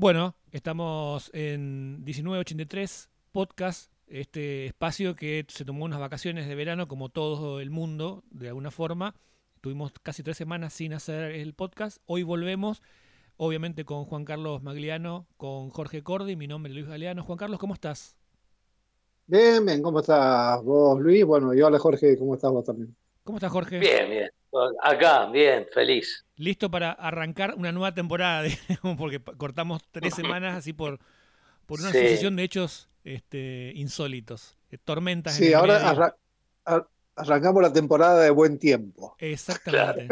Bueno, estamos en 1983 Podcast, este espacio que se tomó unas vacaciones de verano como todo el mundo, de alguna forma. Tuvimos casi tres semanas sin hacer el podcast. Hoy volvemos, obviamente con Juan Carlos Magliano, con Jorge Cordi, mi nombre es Luis Galeano. Juan Carlos, ¿cómo estás? Bien, bien, ¿cómo estás vos, Luis? Bueno, y hola Jorge, ¿cómo estás vos también? ¿Cómo estás, Jorge? Bien, bien. Acá, bien, feliz. Listo para arrancar una nueva temporada, porque cortamos tres semanas así por, por una sucesión de hechos este, insólitos, eh, tormentas. Sí, ahora arrancamos la temporada de buen tiempo. Exactamente.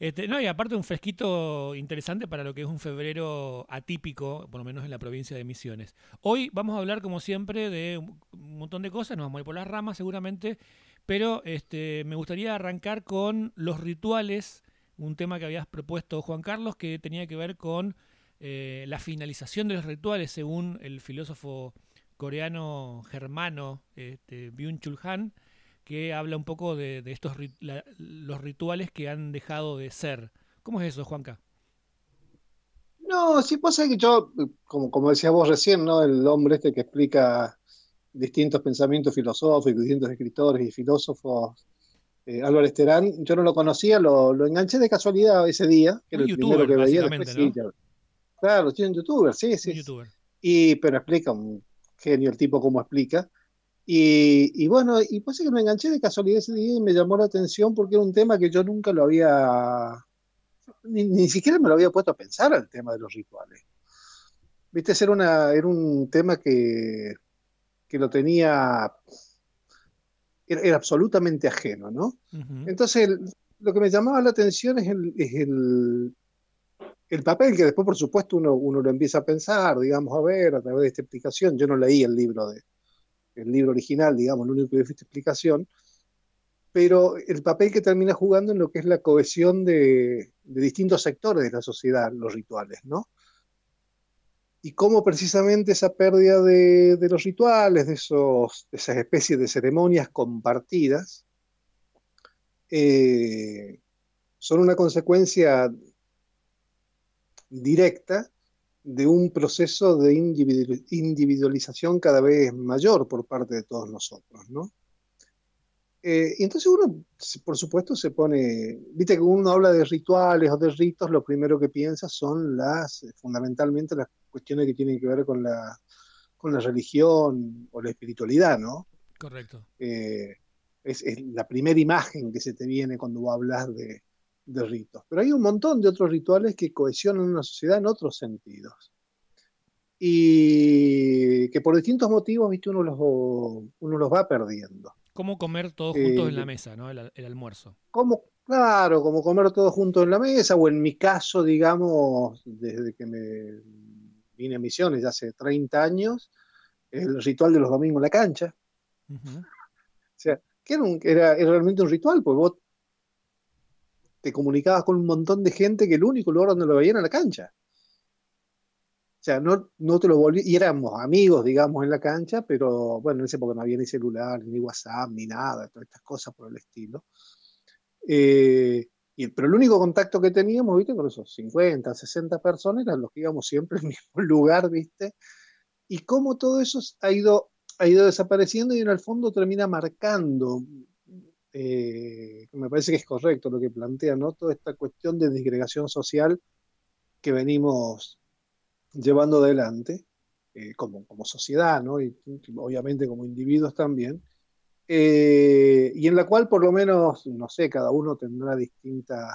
Este, no, y aparte un fresquito interesante para lo que es un febrero atípico, por lo menos en la provincia de Misiones. Hoy vamos a hablar, como siempre, de un montón de cosas, nos vamos a ir por las ramas seguramente, pero este, me gustaría arrancar con los rituales, un tema que habías propuesto Juan Carlos, que tenía que ver con eh, la finalización de los rituales, según el filósofo coreano germano este, Byung-Chul Han, que habla un poco de, estos los rituales que han dejado de ser. ¿Cómo es eso, Juanca? No, sí pasa que yo, como, como decías vos recién, ¿no? El hombre este que explica distintos pensamientos filosóficos, distintos escritores y filósofos. Eh, Álvaro Esterán, yo no lo conocía, lo, enganché de casualidad ese día, que era el primero que veía. claro, tiene un youtuber, sí, sí. Y, pero explica, un genio el tipo cómo explica. Y, bueno, y pues que me enganché de casualidad ese día y me llamó la atención porque era un tema que yo nunca lo había, ni, ni siquiera me lo había puesto a pensar, el tema de los rituales. Viste, era, una, era un tema que, que lo tenía, era, absolutamente ajeno, ¿no? Entonces, lo que me llamaba la atención es el, el, papel que después, por supuesto, uno, uno, lo empieza a pensar, digamos, a ver, a través de esta explicación. Yo no leí el libro, de, el libro original, digamos, lo único que vi fue esta explicación, pero el papel que termina jugando en lo que es la cohesión de, de distintos sectores de la sociedad, los rituales, ¿no? Y cómo precisamente esa pérdida de, los rituales, de, esos, esas especies de ceremonias compartidas, eh, son una consecuencia directa de un proceso de individualización cada vez mayor por parte de todos nosotros, ¿no? Eh, y entonces uno, por supuesto, se pone, viste que uno habla de rituales o de ritos, lo primero que piensa son las, fundamentalmente las cuestiones que tienen que ver con la, con la religión o la espiritualidad, ¿no? Correcto. Eh, es, la primera imagen que se te viene cuando hablas de, de, ritos. Pero hay un montón de otros rituales que cohesionan una sociedad en otros sentidos. Y que por distintos motivos, viste, uno los, uno los va perdiendo. Cómo comer todos juntos en la mesa, ¿no? El, almuerzo. Como, claro, como comer todos juntos en la mesa, o en mi caso, digamos, desde que me vine a Misiones ya hace 30 años, el ritual de los domingos en la cancha. O sea, que era, realmente un ritual, porque vos te comunicabas con un montón de gente que el único lugar donde lo veían era la cancha. O sea, no, no te lo volví, y éramos amigos, digamos, en la cancha, pero bueno, en esa época no había ni celular, ni WhatsApp, ni nada, todas estas cosas por el estilo. Eh, y, pero el único contacto que teníamos, viste, con esos 50, 60 personas, eran los que íbamos siempre al mismo lugar, viste. Y cómo todo eso ha ido, ha ido desapareciendo y en el fondo termina marcando, eh, me parece que es correcto lo que plantea, ¿no? Toda esta cuestión de disgregación social que venimos llevando adelante eh, como, como, sociedad, ¿no? y obviamente como individuos también, eh, y en la cual por lo menos, no sé, cada uno tendrá distintas,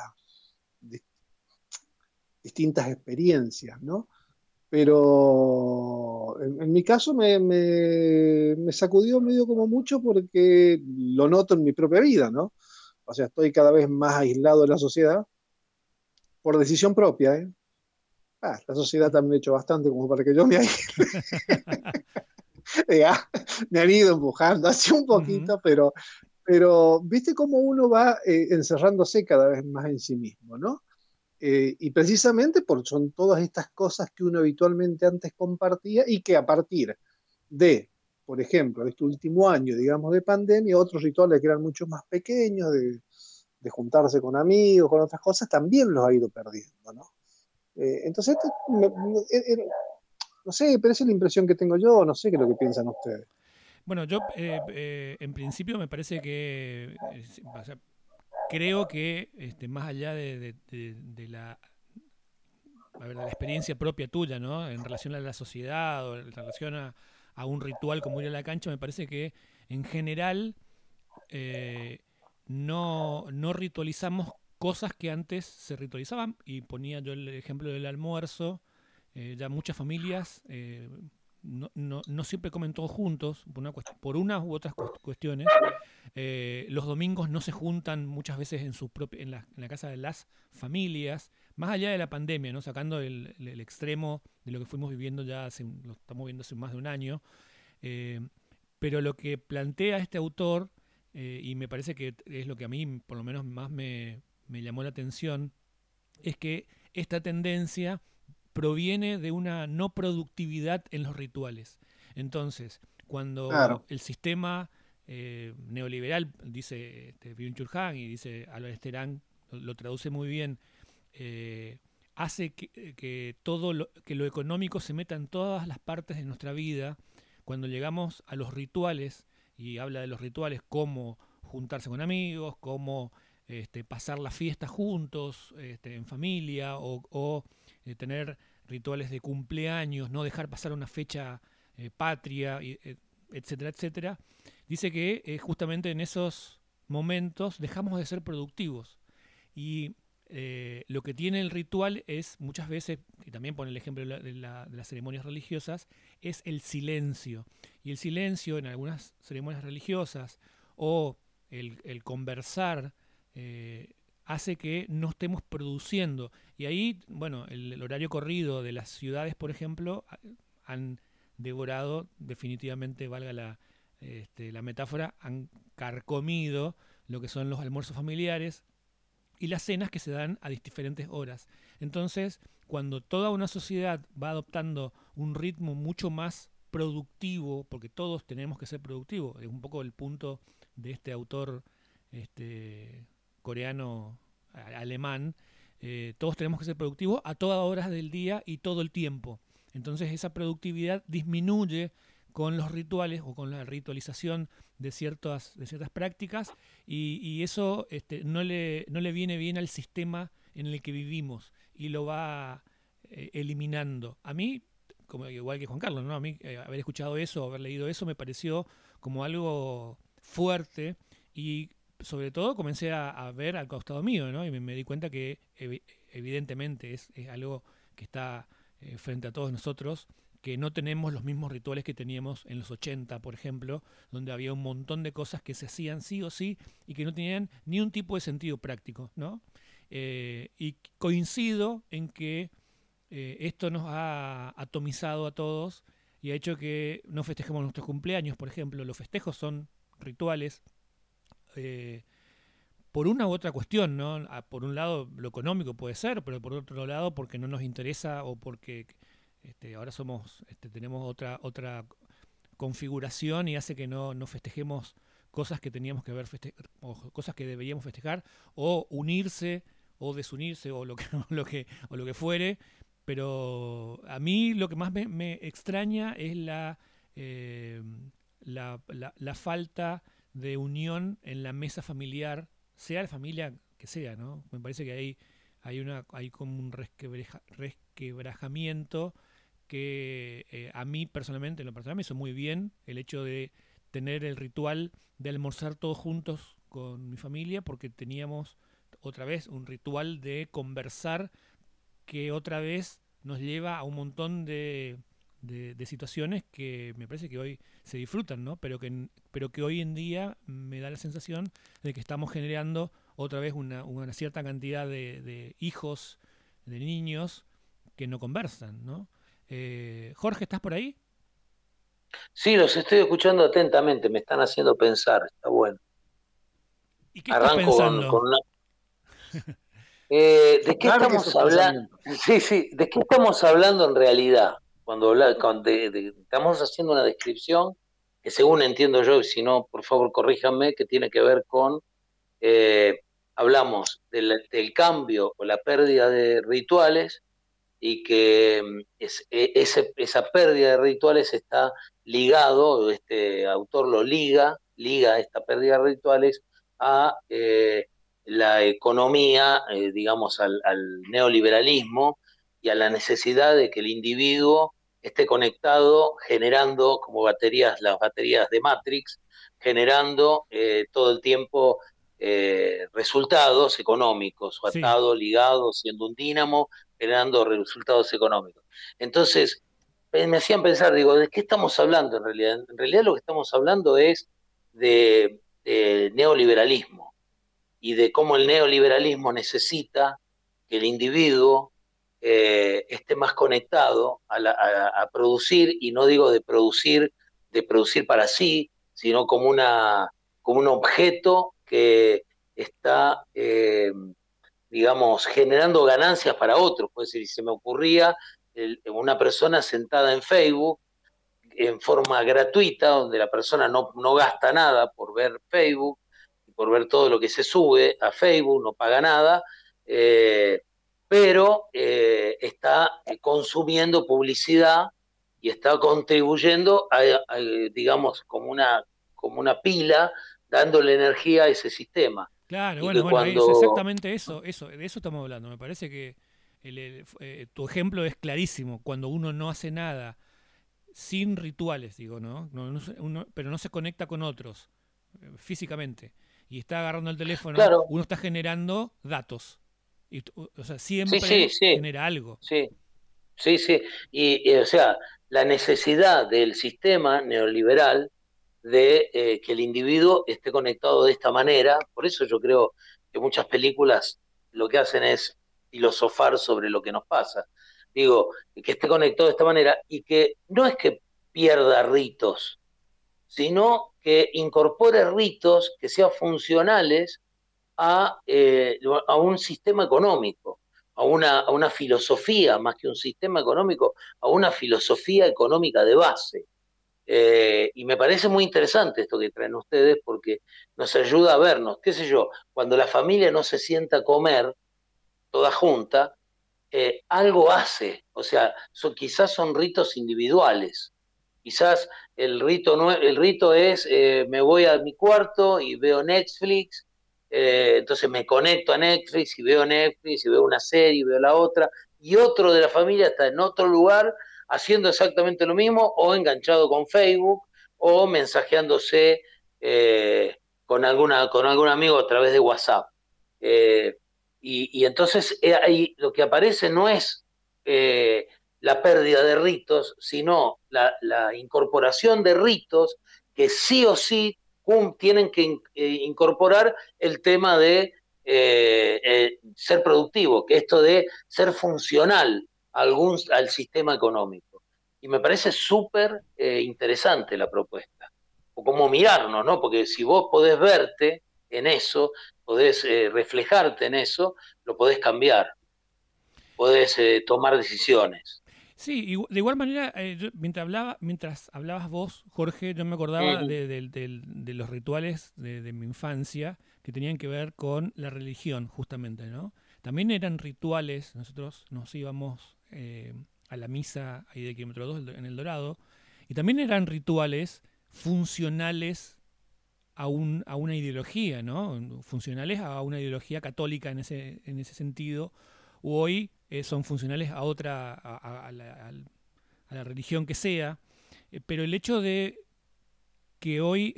distintas experiencias, ¿no? Pero en, mi caso me, me, me, sacudió medio como mucho porque lo noto en mi propia vida, ¿no? O sea, estoy cada vez más aislado de la sociedad por decisión propia, ¿eh? Ah, la sociedad también ha hecho bastante como para que yo me haya... me han ido empujando así un poquito, pero, pero viste cómo uno va eh, encerrándose cada vez más en sí mismo, ¿no? Eh, y precisamente porque son todas estas cosas que uno habitualmente antes compartía y que a partir de, por ejemplo, este último año, digamos, de pandemia, otros rituales que eran mucho más pequeños, de, de juntarse con amigos, con otras cosas, también los ha ido perdiendo, ¿no? Eh, entonces, No sé, pero esa es la impresión que tengo yo, no sé qué es lo que piensan ustedes. Bueno, yo eh, eh, en principio me parece que, creo que este, más allá de, la experiencia propia tuya, ¿no? En relación a la sociedad o en relación a, un ritual como ir a la cancha, me parece que en general eh, no, no ritualizamos cosas que antes se ritualizaban. Y ponía yo el ejemplo del almuerzo. Eh, ya muchas familias eh, no, no, no, siempre comen todos juntos, por, una, por unas u otras cuestiones. Eh, los domingos no se juntan muchas veces en, su en, la, en, la, casa de las familias, más allá de la pandemia, ¿no? sacando el, el, extremo de lo que fuimos viviendo ya, hace, lo estamos viendo hace más de un año. pero lo que plantea este autor, y me parece que es lo que a mí por lo menos más me, me llamó la atención, es que esta tendencia proviene de una no productividad en los rituales. Entonces, cuando el sistema eh, neoliberal, dice este, byung y dice Albert Terán, lo, traduce muy bien, eh, hace que, todo lo, que lo económico se meta en todas las partes de nuestra vida, cuando llegamos a los rituales, y habla de los rituales como juntarse con amigos, como este, pasar la fiesta juntos, este, en familia, o, eh, tener rituales de cumpleaños, no dejar pasar una fecha eh, patria, eh, etcétera, etcétera, dice que justamente en esos momentos dejamos de ser productivos. Y lo que tiene el ritual es muchas veces, y también pone el ejemplo de, las ceremonias religiosas, es el silencio. Y el silencio en algunas ceremonias religiosas o el conversar eh, hace que no estemos produciendo. Y ahí, bueno, el, horario corrido de las ciudades, por ejemplo, han devorado, definitivamente, valga la, este, la metáfora, han carcomido lo que son los almuerzos familiares y las cenas que se dan a diferentes horas. Entonces, cuando toda una sociedad va adoptando un ritmo mucho más productivo, porque todos tenemos que ser productivos, es un poco el punto de este autor este, coreano, alemán, eh, todos tenemos que ser productivos a todas horas del día y todo el tiempo. Entonces esa productividad disminuye con los rituales o con la ritualización de ciertas, de ciertas prácticas y, eso este, no, le, no le viene bien al sistema en el que vivimos y lo va eh, eliminando. A mí, como igual que Juan Carlos, ¿no? a mí eh, haber escuchado eso, haber leído eso me pareció como algo fuerte y sobre todo comencé a, ver al costado mío, ¿no? Y me, di cuenta que evidentemente es, algo que está eh, frente a todos nosotros, que no tenemos los mismos rituales que teníamos en los 80, por ejemplo, donde había un montón de cosas que se hacían sí o sí y que no tenían ni un tipo de sentido práctico, ¿no? Eh, y coincido en que eh, esto nos ha atomizado a todos y ha hecho que no festejemos nuestros cumpleaños, por ejemplo. Los festejos son rituales, eh, por una u otra cuestión, ¿no? Por un lado lo económico puede ser, pero por otro lado porque no nos interesa o porque este, ahora somos, este, tenemos otra, otra configuración y hace que no, no festejemos cosas que teníamos que ver o cosas que deberíamos festejar o unirse o desunirse o lo que lo que o lo que fuere pero a mí lo que más me, extraña es eh, la, la, la, falta de unión en la mesa familiar, sea la familia que sea, ¿no? Me parece que hay, hay, una, hay como un resquebrajamiento que eh, a mí personalmente, en lo personal, me hizo muy bien el hecho de tener el ritual de almorzar todos juntos con mi familia, porque teníamos otra vez un ritual de conversar que otra vez nos lleva a un montón de de, situaciones que me parece que hoy se disfrutan, ¿no? Pero que, pero que hoy en día me da la sensación de que estamos generando otra vez una, una cierta cantidad de, hijos, de niños que no conversan, ¿no? Eh, Jorge, ¿estás por ahí? Sí, los estoy escuchando atentamente, me están haciendo pensar, está bueno. ¿Y qué estás pensando? Eh, ¿De qué estamos hablando? Sí, sí, ¿de qué estamos hablando en realidad? Cuando, estamos haciendo una descripción que según entiendo yo, y si no, por favor corríjanme, que tiene que ver con, eh, hablamos del, cambio o la pérdida de rituales y que mm, e, esa pérdida de rituales está ligado, este autor lo liga, liga esta pérdida de rituales a eh, la economía, eh, digamos, al, neoliberalismo y a la necesidad de que el individuo esté conectado, generando como baterías, las baterías de Matrix, generando eh, todo el tiempo resultados económicos, o atado, ligado, siendo un dínamo, generando resultados económicos. Entonces, me hacían pensar, digo, ¿de qué estamos hablando en realidad? En realidad lo que estamos hablando es de, neoliberalismo y de cómo el neoliberalismo necesita que el individuo eh, esté más conectado a, producir, y no digo de producir, de producir para sí, sino como, una, como un objeto que está eh, digamos, generando ganancias para otros. Puede ser, se me ocurría una persona sentada en Facebook en forma gratuita, donde la persona no, no gasta nada por ver Facebook, por ver todo lo que se sube a Facebook, no paga nada, eh, pero eh, está consumiendo publicidad y está contribuyendo, a, digamos, como una, como una pila, dándole energía a ese sistema. Claro, bueno, bueno, es exactamente eso, eso, de eso estamos hablando. Me parece que eh, tu ejemplo es clarísimo. Cuando uno no hace nada sin rituales, digo, ¿no? pero no se conecta con otros eh, físicamente y está agarrando el teléfono, uno está generando datos. Y, o sea, siempre genera algo. Sí, sí, sí. y, o sea, la necesidad del sistema neoliberal de eh, que el individuo esté conectado de esta manera. Por eso yo creo que muchas películas lo que hacen es filosofar sobre lo que nos pasa. Digo, que esté conectado de esta manera y que no es que pierda ritos, sino que incorpore ritos que sean funcionales a, eh, a un sistema económico, a una, a una filosofía, más que un sistema económico, a una filosofía económica de base. Eh, y me parece muy interesante esto que traen ustedes porque nos ayuda a vernos, qué sé yo, cuando la familia no se sienta a comer toda junta, eh, algo hace, o sea, quizás son ritos individuales, quizás el rito, no, el rito es me voy a mi cuarto y veo Netflix, entonces me conecto a Netflix y veo Netflix y veo una serie y veo la otra, y otro de la familia está en otro lugar haciendo exactamente lo mismo o enganchado con Facebook o mensajeándose eh, con, alguna, con algún amigo a través de WhatsApp. Eh, y, entonces eh, ahí lo que aparece no es la pérdida de ritos, sino la, incorporación de ritos que sí o sí tienen que incorporar el tema de ser productivo, que esto de ser funcional algún, al sistema económico. Y me parece súper eh, interesante la propuesta. O como mirarnos, ¿no? Porque si vos podés verte en eso, podés eh, reflejarte en eso, lo podés cambiar, podés eh, tomar decisiones. Sí, de igual manera, mientras, hablaba, mientras hablabas vos, Jorge, yo me acordaba de, los rituales de, mi infancia que tenían que ver con la religión, justamente, ¿no? También eran rituales, nosotros nos íbamos eh, a la misa ahí de kilómetro 2 en el Dorado, y también eran rituales funcionales a, un, a una ideología, ¿no? Funcionales a una ideología católica en ese, en ese sentido. Hoy eh, son funcionales a otra, a, la, religión que sea. Eh, pero el hecho de que hoy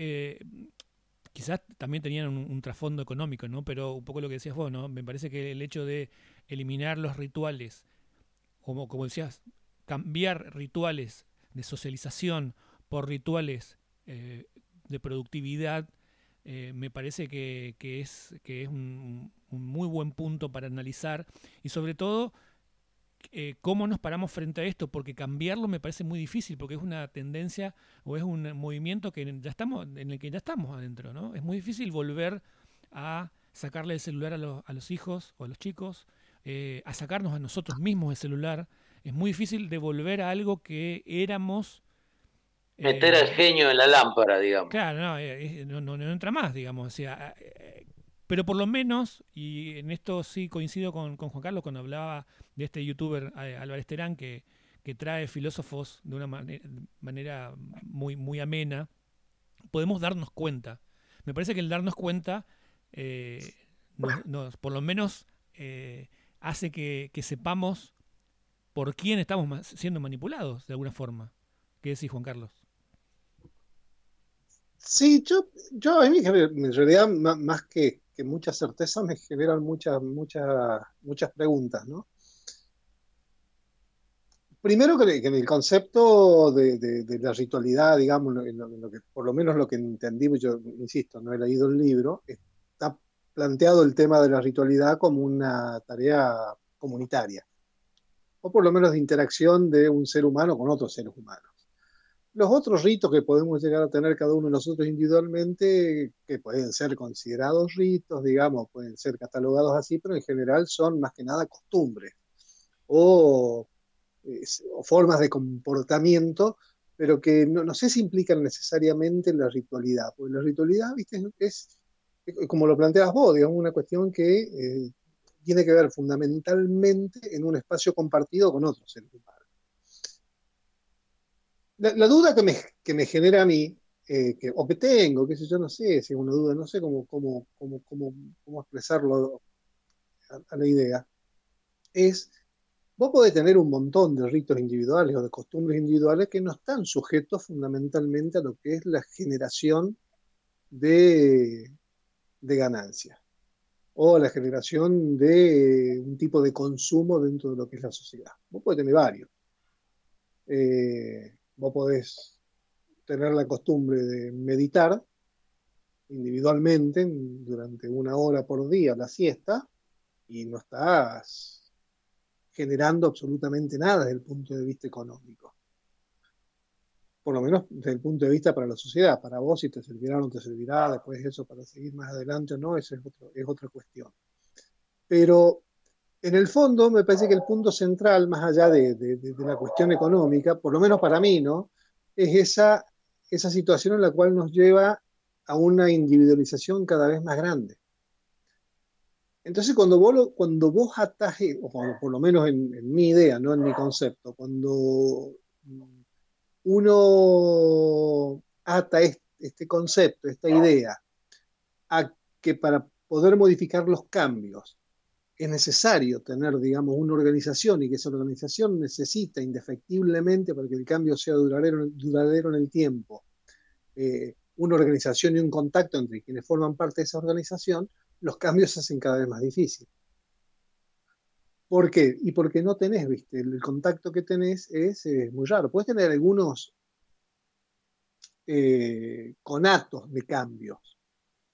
quizás también tenían un, trasfondo económico, ¿no? Pero un poco lo que decías vos, ¿no? Me parece que el hecho de eliminar los rituales como, como decías, cambiar rituales de socialización por rituales eh, de productividad, eh, me parece que, es, que es un, muy buen punto para analizar y sobre todo eh, cómo nos paramos frente a esto, porque cambiarlo me parece muy difícil, porque es una tendencia o es un movimiento que ya estamos, en el que ya estamos adentro, ¿no? Es muy difícil volver a sacarle el celular a los, a los hijos o a los chicos, eh, a sacarnos a nosotros mismos el celular. Es muy difícil devolver a algo que éramos. Meter al eh, genio en la lámpara, digamos. Claro, no, no, no, entra más, digamos. O sea, Pero por lo menos, y en esto sí coincido con, Juan Carlos cuando hablaba de este youtuber eh, Álvarez Terán, que, que trae filósofos de una manera, muy, muy amena, podemos darnos cuenta. Me parece que el darnos cuenta, eh, por lo menos, eh, hace que, sepamos por quién estamos siendo manipulados de alguna forma. ¿Qué decís, Juan Carlos? Sí, yo, yo en realidad más que que muchas certezas me generan muchas, muchas, muchas preguntas, ¿no? Primero que, en el concepto de, la ritualidad, digamos, lo que, por lo menos lo que entendí, pues yo insisto, no he leído el libro, está planteado el tema de la ritualidad como una tarea comunitaria, o por lo menos de interacción de un ser humano con otros seres humanos. Los otros ritos que podemos llegar a tener cada uno de nosotros individualmente, que pueden ser considerados ritos, digamos, pueden ser catalogados así, pero en general son más que nada costumbres o, formas de comportamiento, pero que no, sé si implican necesariamente la ritualidad, porque la ritualidad, viste, es, como lo planteas vos, digamos, una cuestión que eh, tiene que ver fundamentalmente en un espacio compartido con otros seres humanos la, duda que me, que me, genera a mí, eh, que, o que tengo, que sé yo, no sé si es una duda, no sé cómo, cómo, cómo, cómo, expresarlo a, la idea, es, vos podés tener un montón de ritos individuales o de costumbres individuales que no están sujetos fundamentalmente a lo que es la generación de, de ganancias o la generación de un tipo de consumo dentro de lo que es la sociedad. Vos podés tener varios. Eh, vos podés tener la costumbre de meditar individualmente durante una hora por día la siesta y no estás generando absolutamente nada desde el punto de vista económico. Por lo menos desde el punto de vista para la sociedad. Para vos si te servirá o no te servirá, después eso para seguir más adelante o no, eso es, es otra cuestión. Pero en el fondo, me parece que el punto central, más allá de, la cuestión económica, por lo menos para mí, ¿no? Es esa, situación en la cual nos lleva a una individualización cada vez más grande. Entonces, cuando vos, cuando atajes, o por lo menos en, mi idea, no en mi concepto, cuando uno ata este concepto, esta idea, a que para poder modificar los cambios es necesario tener, digamos, una organización y que esa organización necesita indefectiblemente para que el cambio sea duradero, en el tiempo, eh, una organización y un contacto entre quienes forman parte de esa organización, los cambios se hacen cada vez más difíciles. ¿Por qué? Y porque no tenés, viste, el contacto que tenés es, muy raro. Puedes tener algunos eh, conatos de cambios,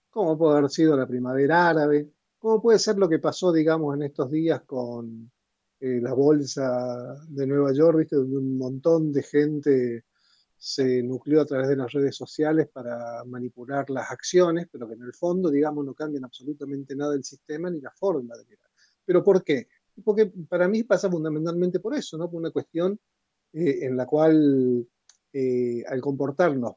como puede haber sido la primavera árabe, ¿Cómo puede ser lo que pasó, digamos, en estos días con eh, la bolsa de Nueva York, ¿viste? donde un montón de gente se nucleó a través de las redes sociales para manipular las acciones, pero que en el fondo, digamos, no cambian absolutamente nada el sistema ni la forma de mirar. ¿Pero por qué? Porque para mí pasa fundamentalmente por eso, ¿no? Por una cuestión eh, en la cual eh, al comportarnos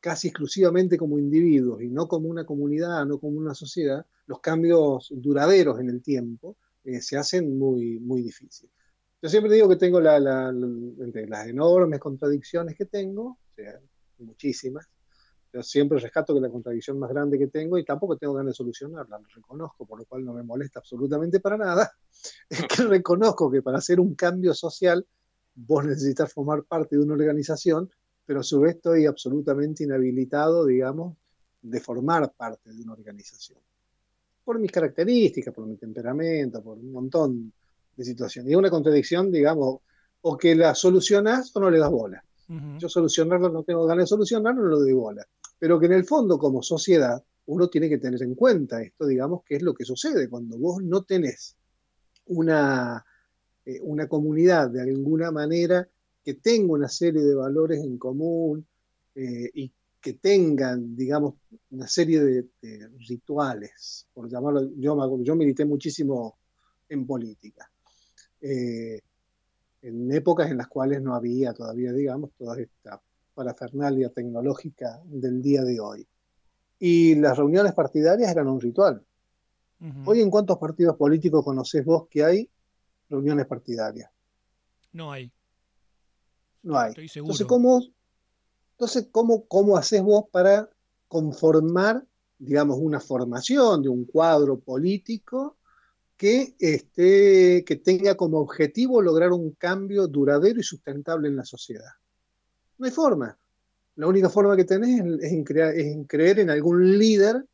casi exclusivamente como individuos y no como una comunidad, no como una sociedad, los cambios duraderos en el tiempo eh, se hacen muy, muy difíciles. Yo siempre digo que tengo la, entre las enormes contradicciones que tengo, o sea, muchísimas, yo siempre rescato que la contradicción más grande que tengo, y tampoco tengo ganas de solucionarla, lo reconozco, por lo cual no me molesta absolutamente para nada, es que reconozco que para hacer un cambio social vos necesitas formar parte de una organización pero a su vez estoy absolutamente inhabilitado, digamos, de formar parte de una organización. Por mis características, por mi temperamento, por un montón de situaciones. Y es una contradicción, digamos, o que la solucionas o no le das bola. Yo solucionarlo no tengo ganas de solucionarlo, no lo doy bola. Pero que en el fondo, como sociedad, uno tiene que tener en cuenta esto, digamos, que es lo que sucede cuando vos no tenés una, eh, una comunidad de alguna manera que tenga una serie de valores en común eh, y que tengan, digamos, una serie de, rituales, por llamarlo, yo, yo milité muchísimo en política, eh, en épocas en las cuales no había todavía, digamos, toda esta parafernalia tecnológica del día de hoy. y las reuniones partidarias eran un ritual. Hoy, ¿en cuántos partidos políticos conocés vos que hay reuniones partidarias? No hay. No hay. Entonces, ¿cómo, entonces, ¿cómo, cómo haces vos para conformar, digamos, una formación de un cuadro político que, esté, que tenga como objetivo lograr un cambio duradero y sustentable en la sociedad? No hay forma. La única forma que tenés es en, crear, es en creer en algún líder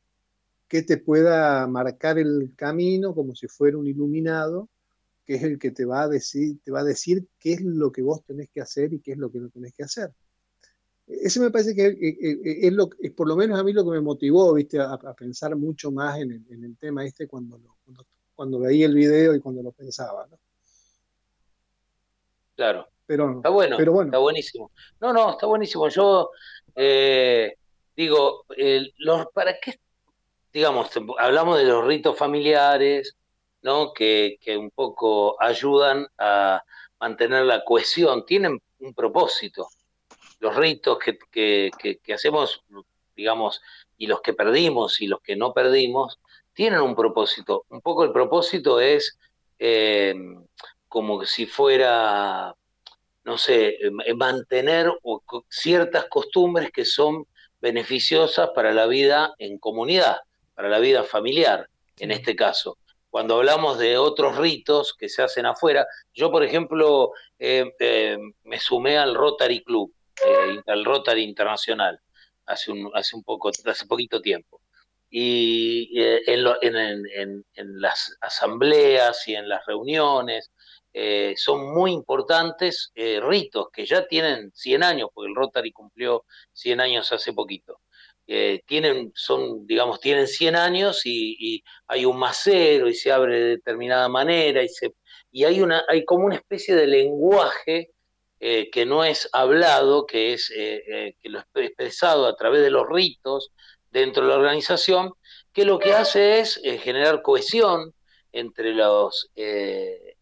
que te pueda marcar el camino como si fuera un iluminado, que es el que te va a decir, te va a decir qué es lo que vos tenés que hacer y qué es lo que no tenés que hacer. Ese me parece que es, lo, es por lo menos a mí lo que me motivó, viste, a, pensar mucho más en el, tema este cuando, cuando, cuando, veía el video y cuando lo pensaba. Claro. Pero, está bueno, pero bueno, está buenísimo. No, no, está buenísimo. Yo eh, digo, los, ¿para qué digamos, hablamos de los ritos familiares, ¿no? Que, un poco ayudan a mantener la cohesión, tienen un propósito. Los ritos que, hacemos, digamos, y los que perdimos y los que no perdimos, tienen un propósito. Un poco el propósito es eh, como si fuera, no sé, mantener ciertas costumbres que son beneficiosas para la vida en comunidad para la vida familiar, en este caso. Cuando hablamos de otros ritos que se hacen afuera, yo, por ejemplo, eh, eh, me sumé al Rotary Club, eh, al Rotary Internacional, hace un, hace un poco, hace poquito tiempo. Y en, las asambleas y en las reuniones son muy importantes ritos que ya tienen 100 años, porque el Rotary cumplió 100 años hace poquito. Eh, tienen, son, digamos, tienen 100 años y, hay un macero y se abre de determinada manera y, se, y hay, una, hay como una especie de lenguaje eh, que no es hablado, que, es, eh, que lo es expresado a través de los ritos dentro de la organización, que lo que hace es generar cohesión entre los,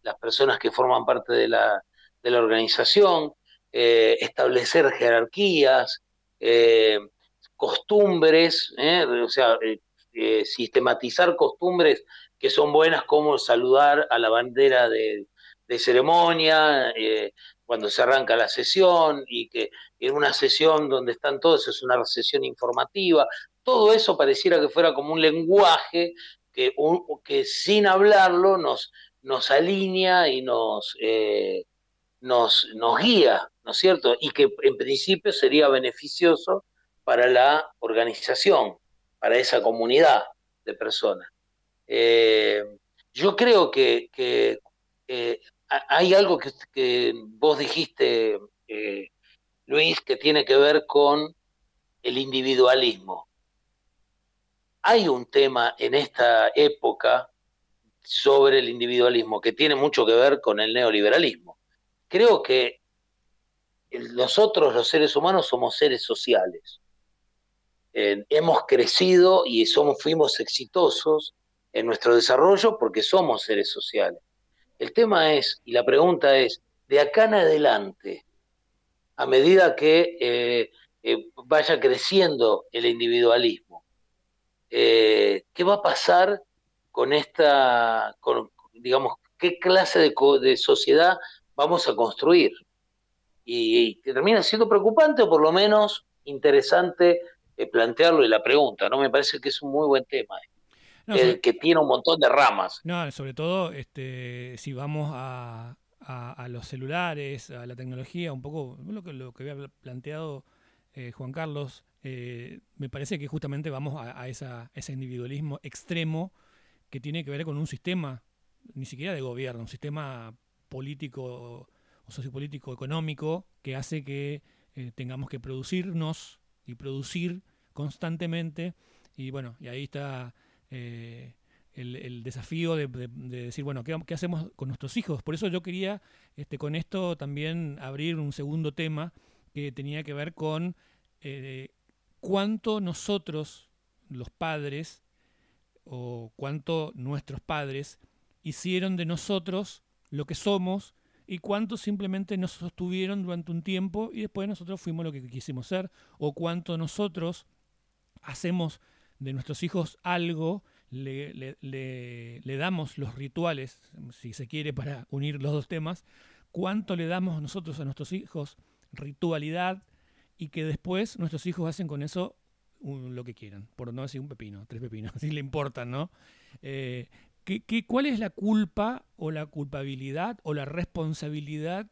las personas que forman parte de la, de la organización, establecer jerarquías, costumbres, ¿eh? o sea, eh, eh, sistematizar costumbres que son buenas como saludar a la bandera de, ceremonia cuando se arranca la sesión y que en una sesión donde están todos es una sesión informativa, todo eso pareciera que fuera como un lenguaje que, sin hablarlo nos, nos alinea y nos, nos, nos guía, ¿no es cierto? Y que en principio sería beneficioso para la organización, para esa comunidad de personas. Eh, yo creo que, eh, hay algo que, vos dijiste, eh, Luis, que tiene que ver con el individualismo. Hay un tema en esta época sobre el individualismo que tiene mucho que ver con el neoliberalismo. Creo que nosotros los seres humanos somos seres sociales hemos crecido y somos, fuimos exitosos en nuestro desarrollo porque somos seres sociales. El tema es, y la pregunta es, de acá en adelante, a medida que eh, eh, vaya creciendo el individualismo, eh, ¿qué va a pasar con esta, digamos, qué clase de, sociedad vamos a construir? Y, y termina siendo preocupante o por lo menos interesante plantearlo y la pregunta, ¿no? Me parece que es un muy buen tema. Eh, que tiene un montón de ramas. No, sobre todo este, si vamos a, los celulares, a la tecnología, un poco lo que, lo que había planteado eh, Juan Carlos, me parece que justamente vamos a, esa, ese individualismo extremo que tiene que ver con un sistema, ni siquiera de gobierno, un sistema político o sociopolítico económico que hace que tengamos que producirnos y producir constantemente. Y bueno, y ahí está eh, el, desafío de, decir, bueno, ¿qué, hacemos con nuestros hijos? Por eso yo quería este, con esto también abrir un segundo tema que tenía que ver con eh, cuánto nosotros, los padres, o cuánto nuestros padres hicieron de nosotros lo que somos y cuántos simplemente nos sostuvieron durante un tiempo y después nosotros fuimos lo que quisimos ser, o cuánto nosotros hacemos de nuestros hijos algo, le, le, damos los rituales, si se quiere, para unir los dos temas, cuánto le damos nosotros a nuestros hijos ritualidad y que después nuestros hijos hacen con eso lo que quieran, por no decir un pepino, tres pepinos, si le importan, ¿no? Eh, cuál es la culpa o la culpabilidad o la responsabilidad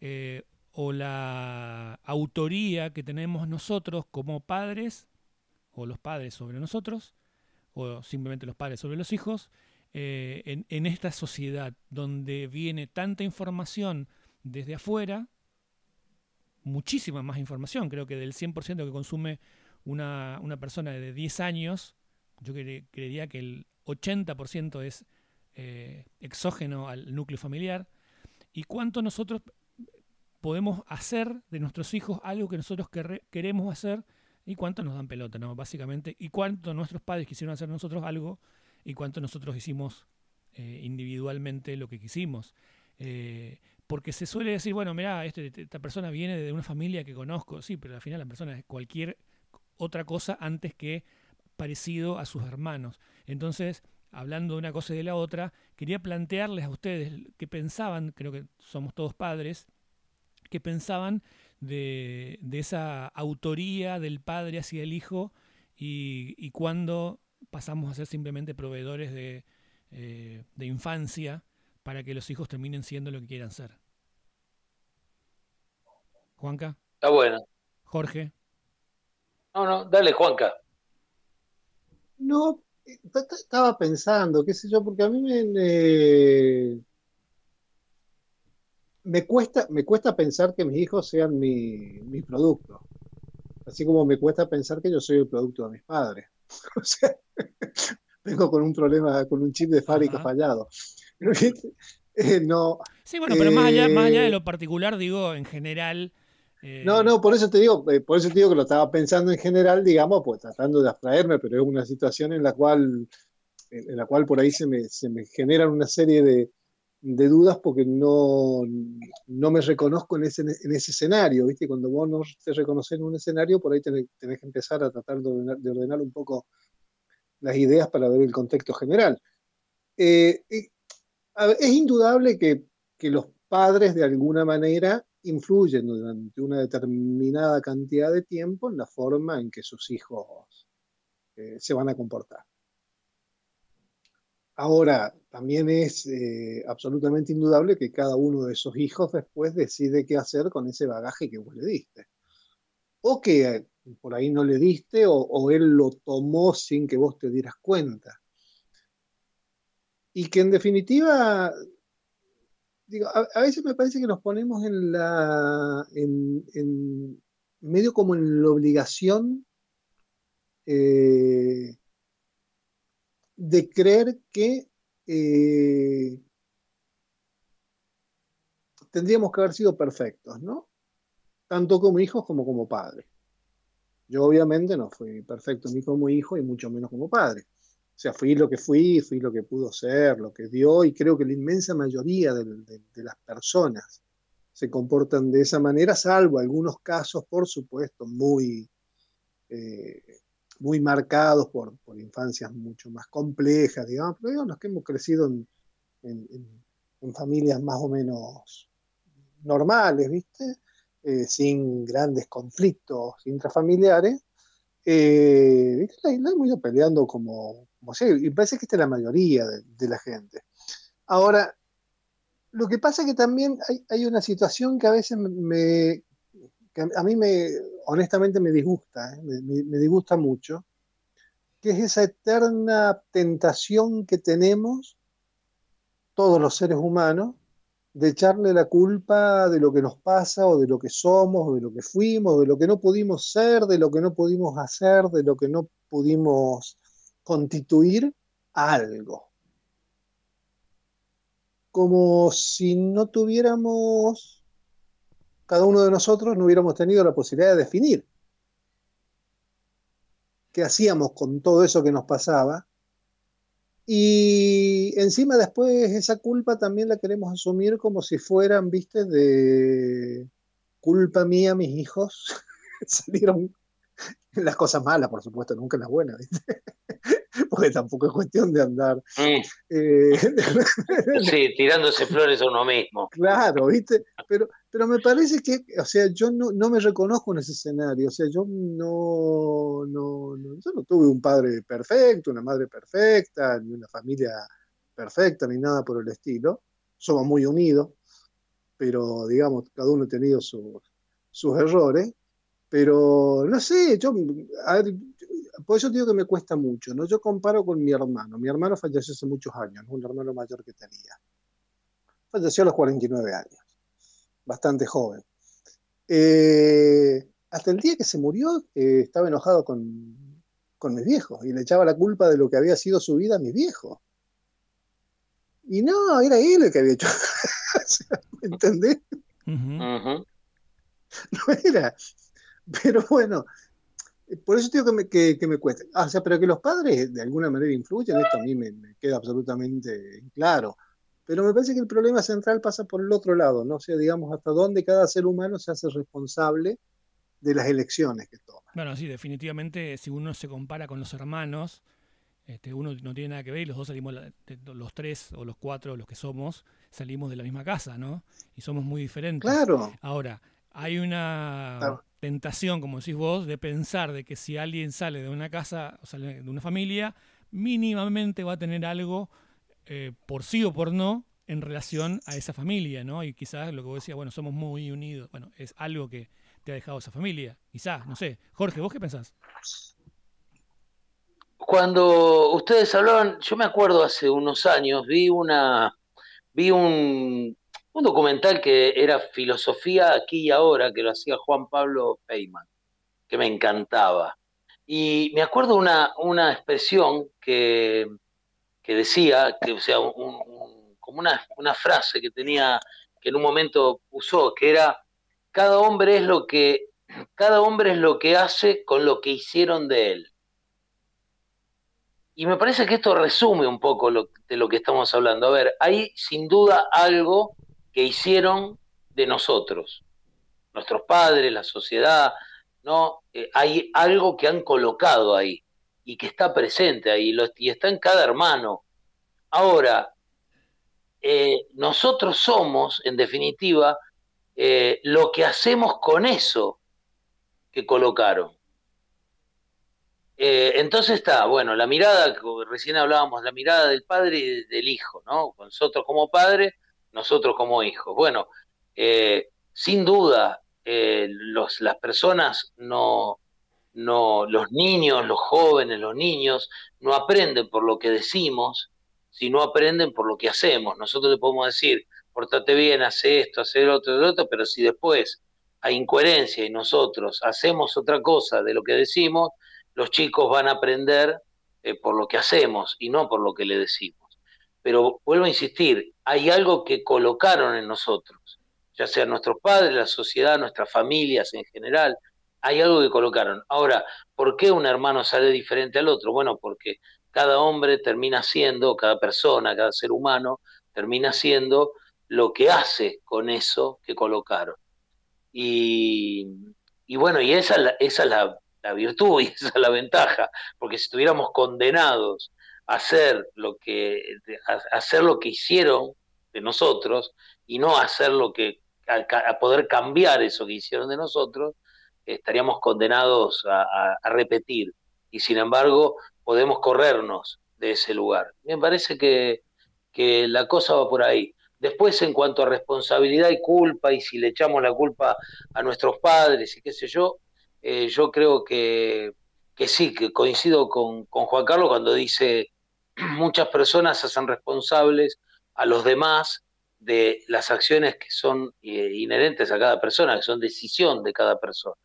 eh, o la autoría que tenemos nosotros como padres, o los padres sobre nosotros, o simplemente los padres sobre los hijos, eh, en, en, esta sociedad donde viene tanta información desde afuera, muchísima más información, creo que del 100% que consume una, una, persona de 10 años, yo creería que el 80% es eh, exógeno al núcleo familiar, y cuánto nosotros podemos hacer de nuestros hijos algo que nosotros queremos hacer y cuánto nos dan pelota, ¿no? Básicamente, y cuánto nuestros padres quisieron hacer nosotros algo y cuánto nosotros hicimos eh, individualmente lo que quisimos. Eh, porque se suele decir, bueno, mira, este, esta persona viene de una familia que conozco, sí, pero al final la persona es cualquier otra cosa antes que parecido a sus hermanos. Entonces, hablando de una cosa y de la otra, quería plantearles a ustedes qué pensaban, creo que somos todos padres, qué pensaban de, esa autoría del padre hacia el hijo y, y cuándo pasamos a ser simplemente proveedores de, eh, de infancia para que los hijos terminen siendo lo que quieran ser. Juanca. Está bueno. Jorge. No, no, dale, Juanca. No, estaba pensando, qué sé yo, porque a mí me, me, cuesta, me cuesta pensar que mis hijos sean mi, mi producto. Así como me cuesta pensar que yo soy el producto de mis padres. o sea, vengo con un problema, con un chip de fábrica fallado. Eh, no, sí, bueno, pero más, allá, más allá de eh, lo particular, digo, en general. Eh, no, no, por eso te digo, por eso te digo que lo estaba pensando en general, digamos, pues tratando de abstraerme, pero es una situación en la cual, en la cual por ahí se me, se me generan una serie de, de dudas porque no, no me reconozco en ese, en ese escenario, ¿viste? Cuando vos no te reconoces en un escenario, por ahí tenés, que empezar a tratar de ordenar, de ordenar, un poco las ideas para ver el contexto general. Eh, es indudable que, los padres de alguna manera influyen durante una determinada cantidad de tiempo en la forma en que sus hijos eh, se van a comportar. Ahora, también es eh, absolutamente indudable que cada uno de esos hijos después decide qué hacer con ese bagaje que vos le diste. O que por ahí no le diste, o él lo tomó sin que vos te dieras cuenta y que en definitiva, digo, a, veces me parece que nos ponemos en la, en, medio como en la obligación eh, de creer que eh, tendríamos que haber sido perfectos, ¿no? Tanto como hijos como como padres. Yo obviamente no fui perfecto ni como hijo y mucho menos como padre. O sea, fui lo que fui, fui lo que pudo ser, lo que dio, y creo que la inmensa mayoría de, las personas se comportan de esa manera, salvo algunos casos, por supuesto, muy, eh, muy marcados por, infancias mucho más complejas, digamos, pero digamos, los que hemos crecido en, familias más o menos normales, ¿viste? Eh, sin grandes conflictos intrafamiliares, eh. La, hemos ido peleando como, y parece que esta es la mayoría de, la gente. Ahora, lo que pasa es que también hay, una situación que a veces me, a mí me, honestamente me disgusta, ¿eh? me, disgusta mucho, que es esa eterna tentación que tenemos todos los seres humanos de echarle la culpa de lo que nos pasa o de lo que somos, o de lo que fuimos, de lo que no pudimos ser, de lo que no pudimos hacer, de lo que no pudimos constituir algo. Como si no tuviéramos, cada uno de nosotros no hubiéramos tenido la posibilidad de definir qué hacíamos con todo eso que nos pasaba. Y encima después esa culpa también la queremos asumir como si fueran, viste, de culpa mía, mis hijos salieron las cosas malas, por supuesto, nunca las buenas, ¿viste? Porque tampoco es cuestión de andar. Mm. Eh, sí, tirándose flores a uno mismo. Claro, ¿viste? Pero, pero me parece que, o sea, yo no, no me reconozco en ese escenario. O sea, yo no, no, no, yo no tuve un padre perfecto, una madre perfecta, ni una familia perfecta, ni nada por el estilo. Somos muy unidos, pero digamos, cada uno ha tenido sus, sus errores. Pero no sé, yo, por eso digo que me cuesta mucho, ¿no? Yo comparo con mi hermano. Mi hermano falleció hace muchos años, un hermano mayor que tenía. Falleció a los 49 años, bastante joven. Eh, hasta el día que se murió, eh, estaba enojado con, con mis viejos y le echaba la culpa de lo que había sido su vida a mis viejos. Y no, era él el que había hecho. ¿Me entendés? No era. Pero bueno, por eso digo que me, que, me cuesta. Ah, o sea, pero que los padres de alguna manera influyen, esto a mí me, queda absolutamente claro. Pero me parece que el problema central pasa por el otro lado, ¿no? O sea, digamos, hasta dónde cada ser humano se hace responsable de las elecciones que toma. Bueno, sí, definitivamente, si uno se compara con los hermanos, este, uno no tiene nada que ver y los dos salimos, los tres o los cuatro, los que somos, salimos de la misma casa, ¿no? Y somos muy diferentes. Claro. Ahora, hay una tentación, como decís vos, de pensar de que si alguien sale de una casa o sale de una familia, mínimamente va a tener algo eh, por sí o por no en relación a esa familia, ¿no? Y quizás lo que vos decías, bueno, somos muy unidos, bueno, es algo que te ha dejado esa familia, quizás, no sé. Jorge, ¿vos qué pensás? Cuando ustedes hablaban, yo me acuerdo hace unos años, vi una, vi un, un documental que era filosofía aquí y ahora, que lo hacía Juan Pablo Feynman, que me encantaba. Y me acuerdo una, una expresión que, que decía, que, o sea, como una, una frase que tenía, que en un momento usó, que era, cada hombre es lo que, cada hombre es lo que hace con lo que hicieron de él. Y me parece que esto resume un poco de lo que estamos hablando. A ver, hay sin duda algo que hicieron de nosotros, nuestros padres, la sociedad, ¿no? Eh, hay algo que han colocado ahí y que está presente ahí y está en cada hermano. Ahora, eh, nosotros somos, en definitiva, eh, lo que hacemos con eso que colocaron. entonces está, bueno, la mirada, recién hablábamos, la mirada del padre y del hijo, ¿no? Nosotros como padres nosotros como hijos. Bueno, eh, sin duda, eh, los, las personas no, no, los niños, los jóvenes, los niños, no aprenden por lo que decimos, sino aprenden por lo que hacemos. Nosotros le podemos decir, portate bien, hace esto, hace lo otro, lo otro, pero si después hay incoherencia y nosotros hacemos otra cosa de lo que decimos, los chicos van a aprender eh, por lo que hacemos y no por lo que le decimos. Pero vuelvo a insistir, hay algo que colocaron en nosotros, ya sea nuestros padres, la sociedad, nuestras familias en general, hay algo que colocaron. Ahora, ¿por qué un hermano sale diferente al otro? Bueno, porque cada hombre termina siendo, cada persona, cada ser humano, termina siendo lo que hace con eso que colocaron. Y, bueno, y esa, es la, la virtud y esa es la ventaja, porque si estuviéramos condenados hacer lo que hacer lo que hicieron de nosotros y no hacer lo que a, poder cambiar eso que hicieron de nosotros estaríamos condenados a, repetir. Y sin embargo podemos corrernos de ese lugar. Me parece que, que la cosa va por ahí. Después en cuanto a responsabilidad y culpa y si le echamos la culpa a nuestros padres y qué sé yo eh, yo creo que que sí, que coincido con, con Juan Carlos cuando dice muchas personas hacen responsables a los demás de las acciones que son eh, inherentes a cada persona, que son decisión de cada persona.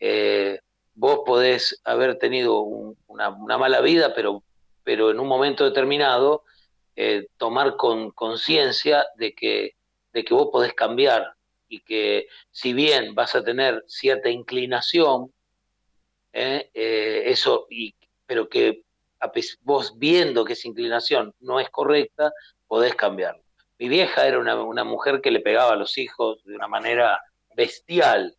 Eh, vos podés haber tenido una, mala vida, pero, pero en un momento determinado eh, tomar con conciencia de que, de que vos podés cambiar y que si bien vas a tener cierta inclinación, eso, pero que vos viendo que esa inclinación no es correcta, podés cambiarlo. Mi vieja era una, mujer que le pegaba a los hijos de una manera bestial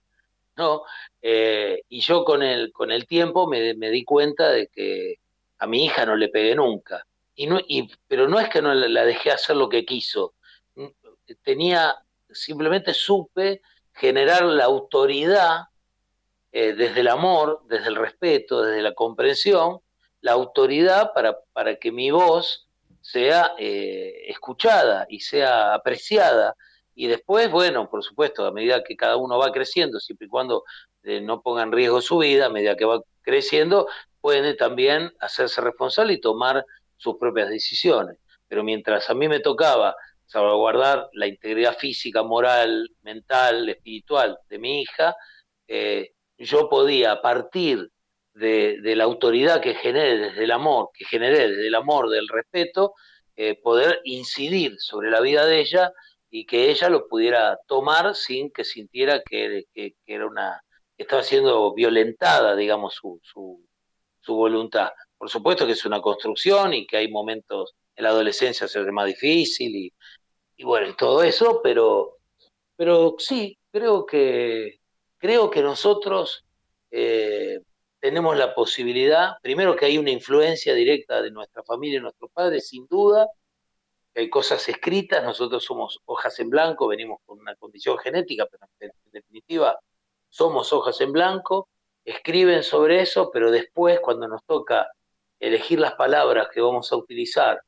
¿no? Eh, y yo con el, con el tiempo me, di cuenta de que a mi hija no le pegué nunca. Y no, y, pero no es que no la dejé hacer lo que quiso. Tenía, simplemente supe generar la autoridad eh, desde el amor, desde el respeto, desde la comprensión, la autoridad para, para que mi voz sea eh, escuchada y sea apreciada. Y después, bueno, por supuesto, a medida que cada uno va creciendo, siempre y cuando eh, no ponga en riesgo su vida, a medida que va creciendo, puede también hacerse responsable y tomar sus propias decisiones. Pero mientras a mí me tocaba salvaguardar la integridad física, moral, mental, espiritual de mi hija, yo podía, partir de, la autoridad que genere desde el amor, que generé desde el amor, del respeto, eh, poder incidir sobre la vida de ella y que ella lo pudiera tomar sin que sintiera que, era una estaba siendo violentada, digamos, su, su, voluntad. Por supuesto que es una construcción y que hay momentos en la adolescencia se más difícil y, y bueno, todo eso, pero, pero sí, creo que, creo que nosotros eh, tenemos la posibilidad, primero que hay una influencia directa de nuestra familia y nuestros padres, sin duda, que hay cosas escritas, nosotros somos hojas en blanco, venimos con una condición genética, pero en definitiva somos hojas en blanco, escriben sobre eso, pero después cuando nos toca elegir las palabras que vamos a utilizar,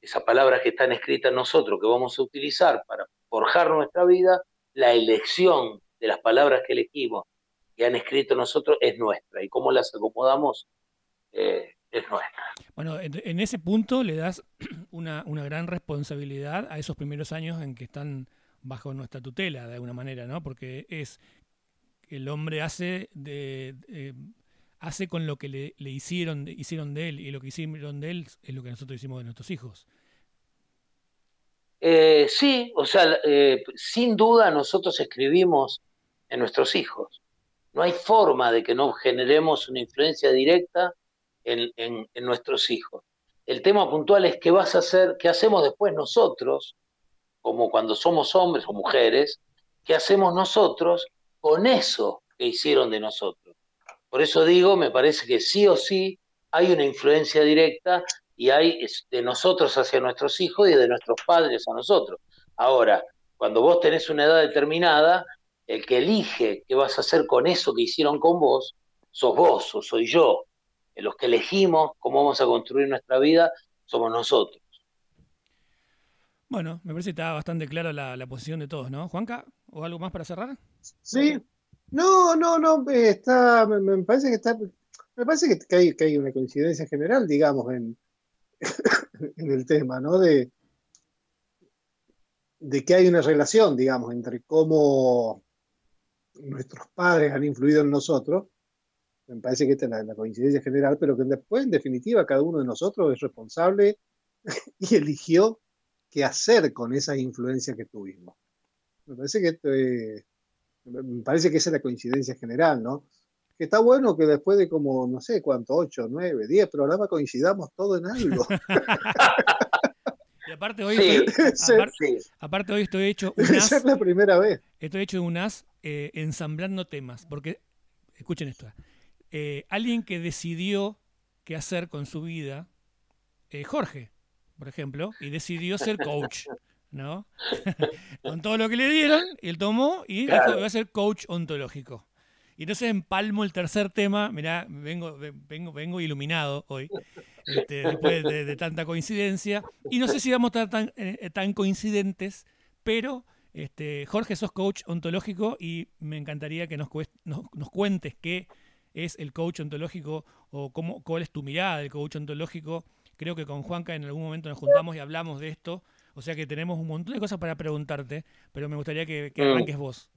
esas palabras que están escritas nosotros, que vamos a utilizar para forjar nuestra vida, la elección de las palabras que elegimos, que han escrito nosotros, es nuestra. Y cómo las acomodamos, eh, es nuestra. Bueno, en ese punto le das una, gran responsabilidad a esos primeros años en que están bajo nuestra tutela, de alguna manera, ¿no? Porque es el hombre hace de, hace con lo que le, hicieron, hicieron de él, y lo que hicieron de él es lo que nosotros hicimos de nuestros hijos. Eh, sí, o sea, eh, sin duda nosotros escribimos en nuestros hijos. No hay forma de que no generemos una influencia directa en, nuestros hijos. El tema puntual es qué vas a hacer, qué hacemos después nosotros, como cuando somos hombres o mujeres, qué hacemos nosotros con eso que hicieron de nosotros. Por eso digo, me parece que sí o sí hay una influencia directa y hay de nosotros hacia nuestros hijos y de nuestros padres a nosotros. Ahora, cuando vos tenés una edad determinada, el que elige qué vas a hacer con eso que hicieron con vos, sos vos o soy yo. Los que elegimos cómo vamos a construir nuestra vida somos nosotros. Bueno, me parece que está bastante clara la, posición de todos, ¿no? Juanca, ¿o algo más para cerrar? Sí. No, no, no, está, me, parece que está, me parece que hay, que hay una coincidencia general, digamos, en, en el tema, ¿no? De, de que hay una relación, digamos, entre cómo nuestros padres han influido en nosotros, me parece que esta es la, coincidencia general, pero que después, en definitiva, cada uno de nosotros es responsable y eligió qué hacer con esa influencia que tuvimos. Me parece que eh, me parece que esa es la coincidencia general, ¿no? Que está bueno que después de como, no sé cuánto, 8, 9, 10 programas coincidamos todo en algo. y aparte hoy, estoy, aparte, hoy estoy hecho un as, la primera vez. Estoy hecho un as eh, ensamblando temas, porque, escuchen esto, eh, alguien que decidió qué hacer con su vida, eh, Jorge, por ejemplo, y decidió ser coach, ¿no? con todo lo que le dieron, él tomó y dijo que va a ser coach ontológico. Y entonces empalmo el tercer tema, mirá, vengo, vengo, vengo iluminado hoy, este, después de, tanta coincidencia. Y no sé si vamos a estar tan, tan coincidentes, pero este, Jorge, sos coach ontológico y me encantaría que nos, nos, cuentes qué es el coach ontológico o cómo, cuál es tu mirada del coach ontológico. Creo que con Juanca en algún momento nos juntamos y hablamos de esto, o sea que tenemos un montón de cosas para preguntarte, pero me gustaría que, mm. arranques vos.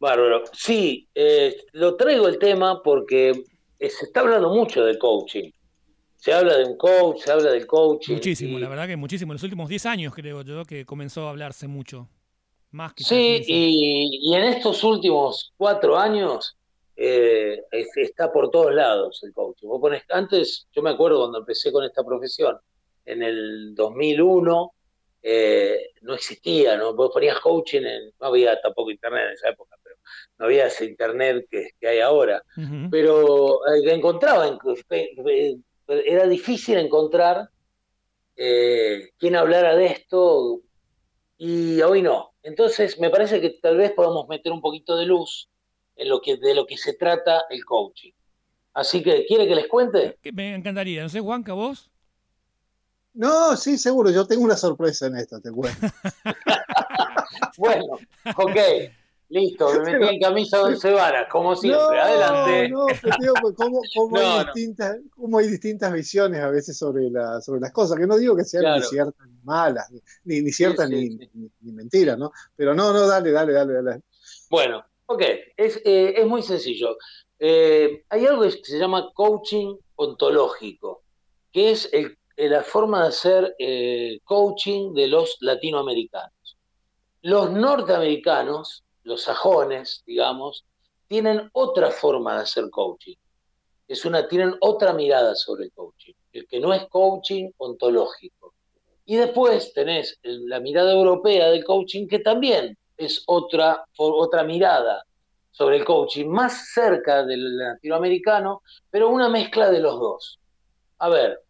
Bárbaro. Sí, eh, lo traigo el tema porque se está hablando mucho de coaching se habla de un coach, se habla del coaching. Muchísimo, la verdad que muchísimo. En los últimos 10 años creo yo que comenzó a hablarse mucho. Más que sí, y, en estos últimos cuatro años eh, está por todos lados el coaching. Vos pones, antes, yo me acuerdo cuando empecé con esta profesión, en el 2001, eh, no existía, ¿no? Vos ponías coaching, en, no había tampoco internet en esa época, pero no había ese internet que, hay ahora. Pero eh, encontraba, era difícil encontrar eh, quien hablara de esto y hoy no. Entonces me parece que tal vez podamos meter un poquito de luz en lo que, de lo que se trata el coaching. Así que, ¿quiere que les cuente? Me encantaría. No sé, Juanca, vos. No, sí, seguro. Yo tengo una sorpresa en esto, te cuento. bueno, ok. Listo, me metí en camisa de once varas, como siempre. Adelante. No, pero digo, pues, ¿cómo, cómo, hay distintas, cómo, hay distintas, visiones a veces sobre, la, sobre las cosas, que no digo que sean ni ciertas ni malas, ni, ni ciertas ni, ni, mentiras, ¿no? Pero no, no, dale, dale, dale, dale. Bueno, ok, es, eh, es muy sencillo. Eh, hay algo que se llama coaching ontológico, que es el, la forma de hacer eh, coaching de los latinoamericanos. Los norteamericanos los sajones, digamos, tienen otra forma de hacer coaching. Es una, tienen otra mirada sobre el coaching, el que no es coaching ontológico. Y después tenés la mirada europea del coaching, que también es otra, otra mirada sobre el coaching, más cerca del latinoamericano, pero una mezcla de los dos. A ver,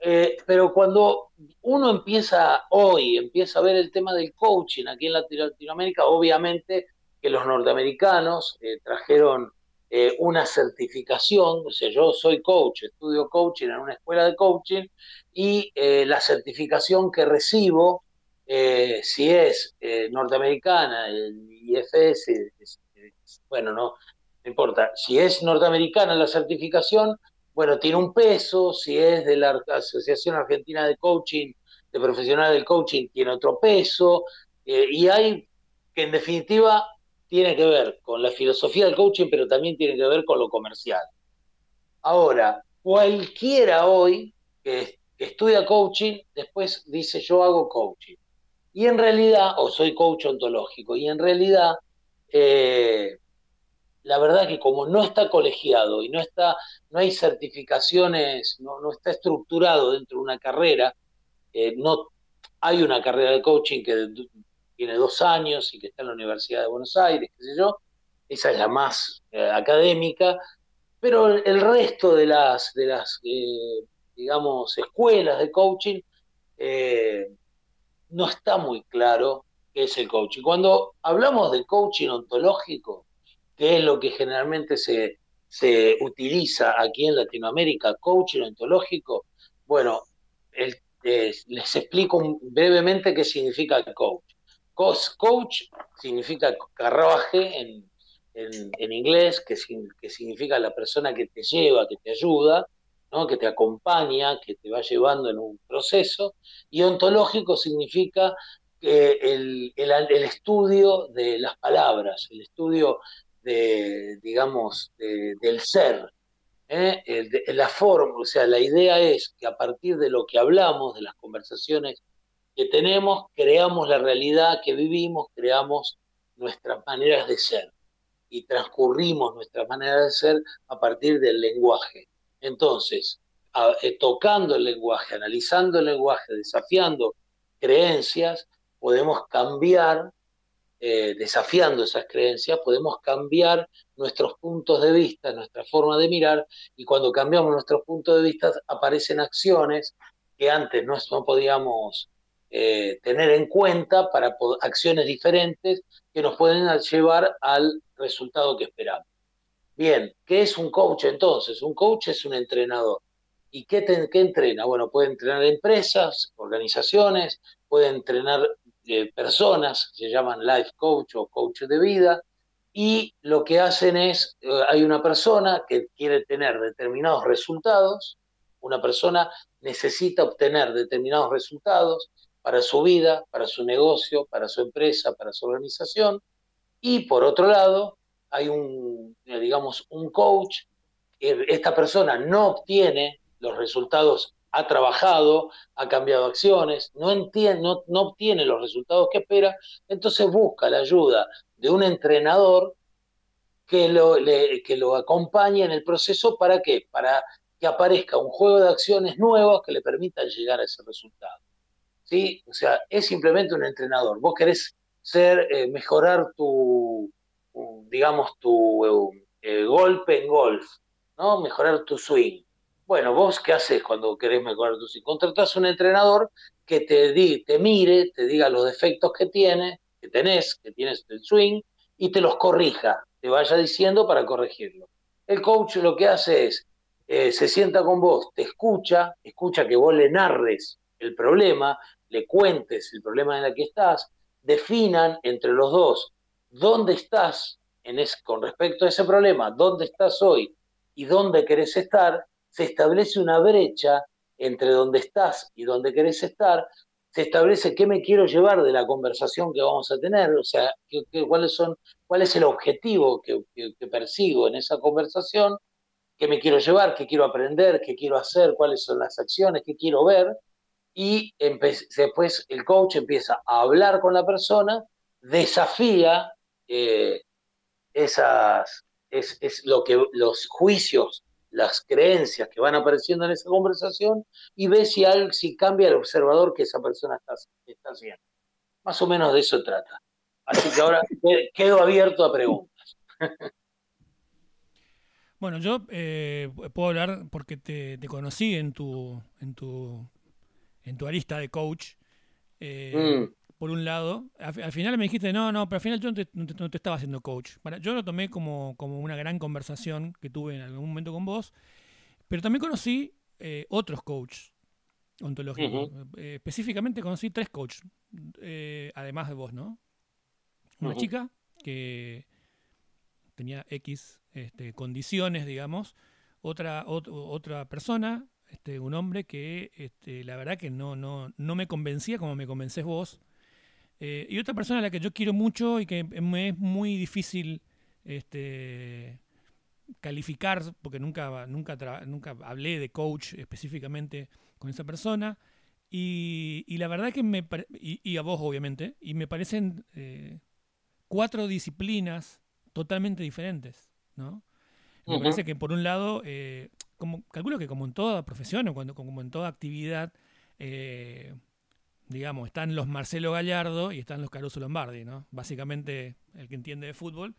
eh, pero cuando uno empieza hoy, empieza a ver el tema del coaching aquí en Latinoamérica, obviamente que los norteamericanos eh, trajeron eh, una certificación, o sea, yo soy coach, estudio coaching en una escuela de coaching y eh, la certificación que recibo, si es norteamericana, el IFS, bueno, no, no importa, si es norteamericana la certificación, bueno, tiene un peso, si es de la Asociación Argentina de Coaching, de Profesionales del Coaching, tiene otro peso, y hay que en definitiva tiene que ver con la filosofía del coaching, pero también tiene que ver con lo comercial. Ahora, cualquiera hoy que, estudia coaching, después dice yo hago coaching. Y en realidad, o soy coach ontológico, y en realidad, eh, la verdad que como no está colegiado y no, está, no hay certificaciones, no, no está estructurado dentro de una carrera, eh, no hay una carrera de coaching que tiene dos años y que está en la Universidad de Buenos Aires, qué sé yo, esa es la más eh, académica, pero el resto de las, de las eh, digamos, escuelas de coaching eh, no está muy claro qué es el coaching. Cuando hablamos de coaching ontológico, que es lo que generalmente se, se utiliza aquí en Latinoamérica, coaching ontológico, bueno, les explico brevemente qué significa el coach. Coach significa carruaje en, en, inglés, que, que, significa la persona que te lleva, que te ayuda, ¿no? que te acompaña, que te va llevando en un proceso. Y ontológico significa el, el, estudio de las palabras, el estudio de, digamos, del ser. ¿eh? la forma, o sea, la idea es que a partir de lo que hablamos, de las conversaciones que tenemos, creamos la realidad que vivimos, creamos nuestras maneras de ser y transcurrimos nuestras maneras de ser a partir del lenguaje. Entonces, eh, tocando el lenguaje, analizando el lenguaje, desafiando creencias, podemos cambiar, eh, desafiando esas creencias, podemos cambiar nuestros puntos de vista, nuestra forma de mirar, y cuando cambiamos nuestros puntos de vista aparecen acciones que antes no podíamos eh, tener en cuenta para acciones diferentes que nos pueden llevar al resultado que esperamos. Bien, ¿qué es un coach entonces? Un coach es un entrenador. ¿Y qué, entrena? Bueno, puede entrenar empresas, organizaciones, puede entrenar eh, personas, se llaman life coach o coach de vida, y lo que hacen es, eh, hay una persona que quiere tener determinados resultados, una persona necesita obtener determinados resultados, para su vida, para su negocio, para su empresa, para su organización. Y por otro lado, hay un, digamos, un coach, esta persona no obtiene los resultados, ha trabajado, ha cambiado acciones, no, entiende, no, obtiene los resultados que espera, entonces busca la ayuda de un entrenador que lo, que lo acompañe en el proceso para qué? Para que aparezca un juego de acciones nuevos que le permitan llegar a ese resultado. ¿Sí? O sea, es simplemente un entrenador. Vos querés ser, eh, mejorar tu, digamos, tu eh, golpe en golf, ¿no? Mejorar tu swing. Bueno, vos qué haces cuando querés mejorar tu swing? Contratás un entrenador que te, di, te mire, te diga los defectos que tiene, que tenés, que tienes el swing, y te los corrija, te vaya diciendo para corregirlo. El coach lo que hace es, eh, se sienta con vos, te escucha, escucha que vos le narres el problema, le cuentes el problema en el que estás, definan entre los dos dónde estás en con respecto a ese problema, dónde estás hoy y dónde querés estar, se establece una brecha entre dónde estás y dónde querés estar, se establece qué me quiero llevar de la conversación que vamos a tener, o sea, cuáles son, cuál es el objetivo que, persigo en esa conversación, qué me quiero llevar, qué quiero aprender, qué quiero hacer, cuáles son las acciones, qué quiero ver, y después el coach empieza a hablar con la persona, desafía eh, esas, es, lo que los juicios las creencias que van apareciendo en esa conversación y ve si, algo, si cambia el observador que esa persona está, está haciendo. Más o menos de eso trata. Así que ahora quedo abierto a preguntas. Bueno, yo eh, puedo hablar porque te, conocí en tu, en tu, en tu arista de coach. Eh, mm por un lado. Al, final me dijiste, no, no, pero al final yo no te, estaba haciendo coach. yo lo tomé como, como, una gran conversación que tuve en algún momento con vos, pero también conocí eh, otros coaches ontológicos. Eh, específicamente conocí tres coaches, además de vos, ¿no? Una chica que tenía X este, condiciones, digamos, otra, otra persona, este, un hombre que este, la verdad que no, no, no me convencía como me convences vos, eh, y otra persona a la que yo quiero mucho y que me es muy difícil este, calificar, porque nunca, nunca, nunca hablé de coach específicamente con esa persona. Y, y la verdad que me y, a vos obviamente, y me parecen eh, cuatro disciplinas totalmente diferentes, ¿no? Me parece que por un lado, eh, como, calculo que como en toda profesión o cuando, como en toda actividad, eh, digamos, están los Marcelo Gallardo y están los Caruso Lombardi, ¿no? Básicamente, el que entiende de fútbol,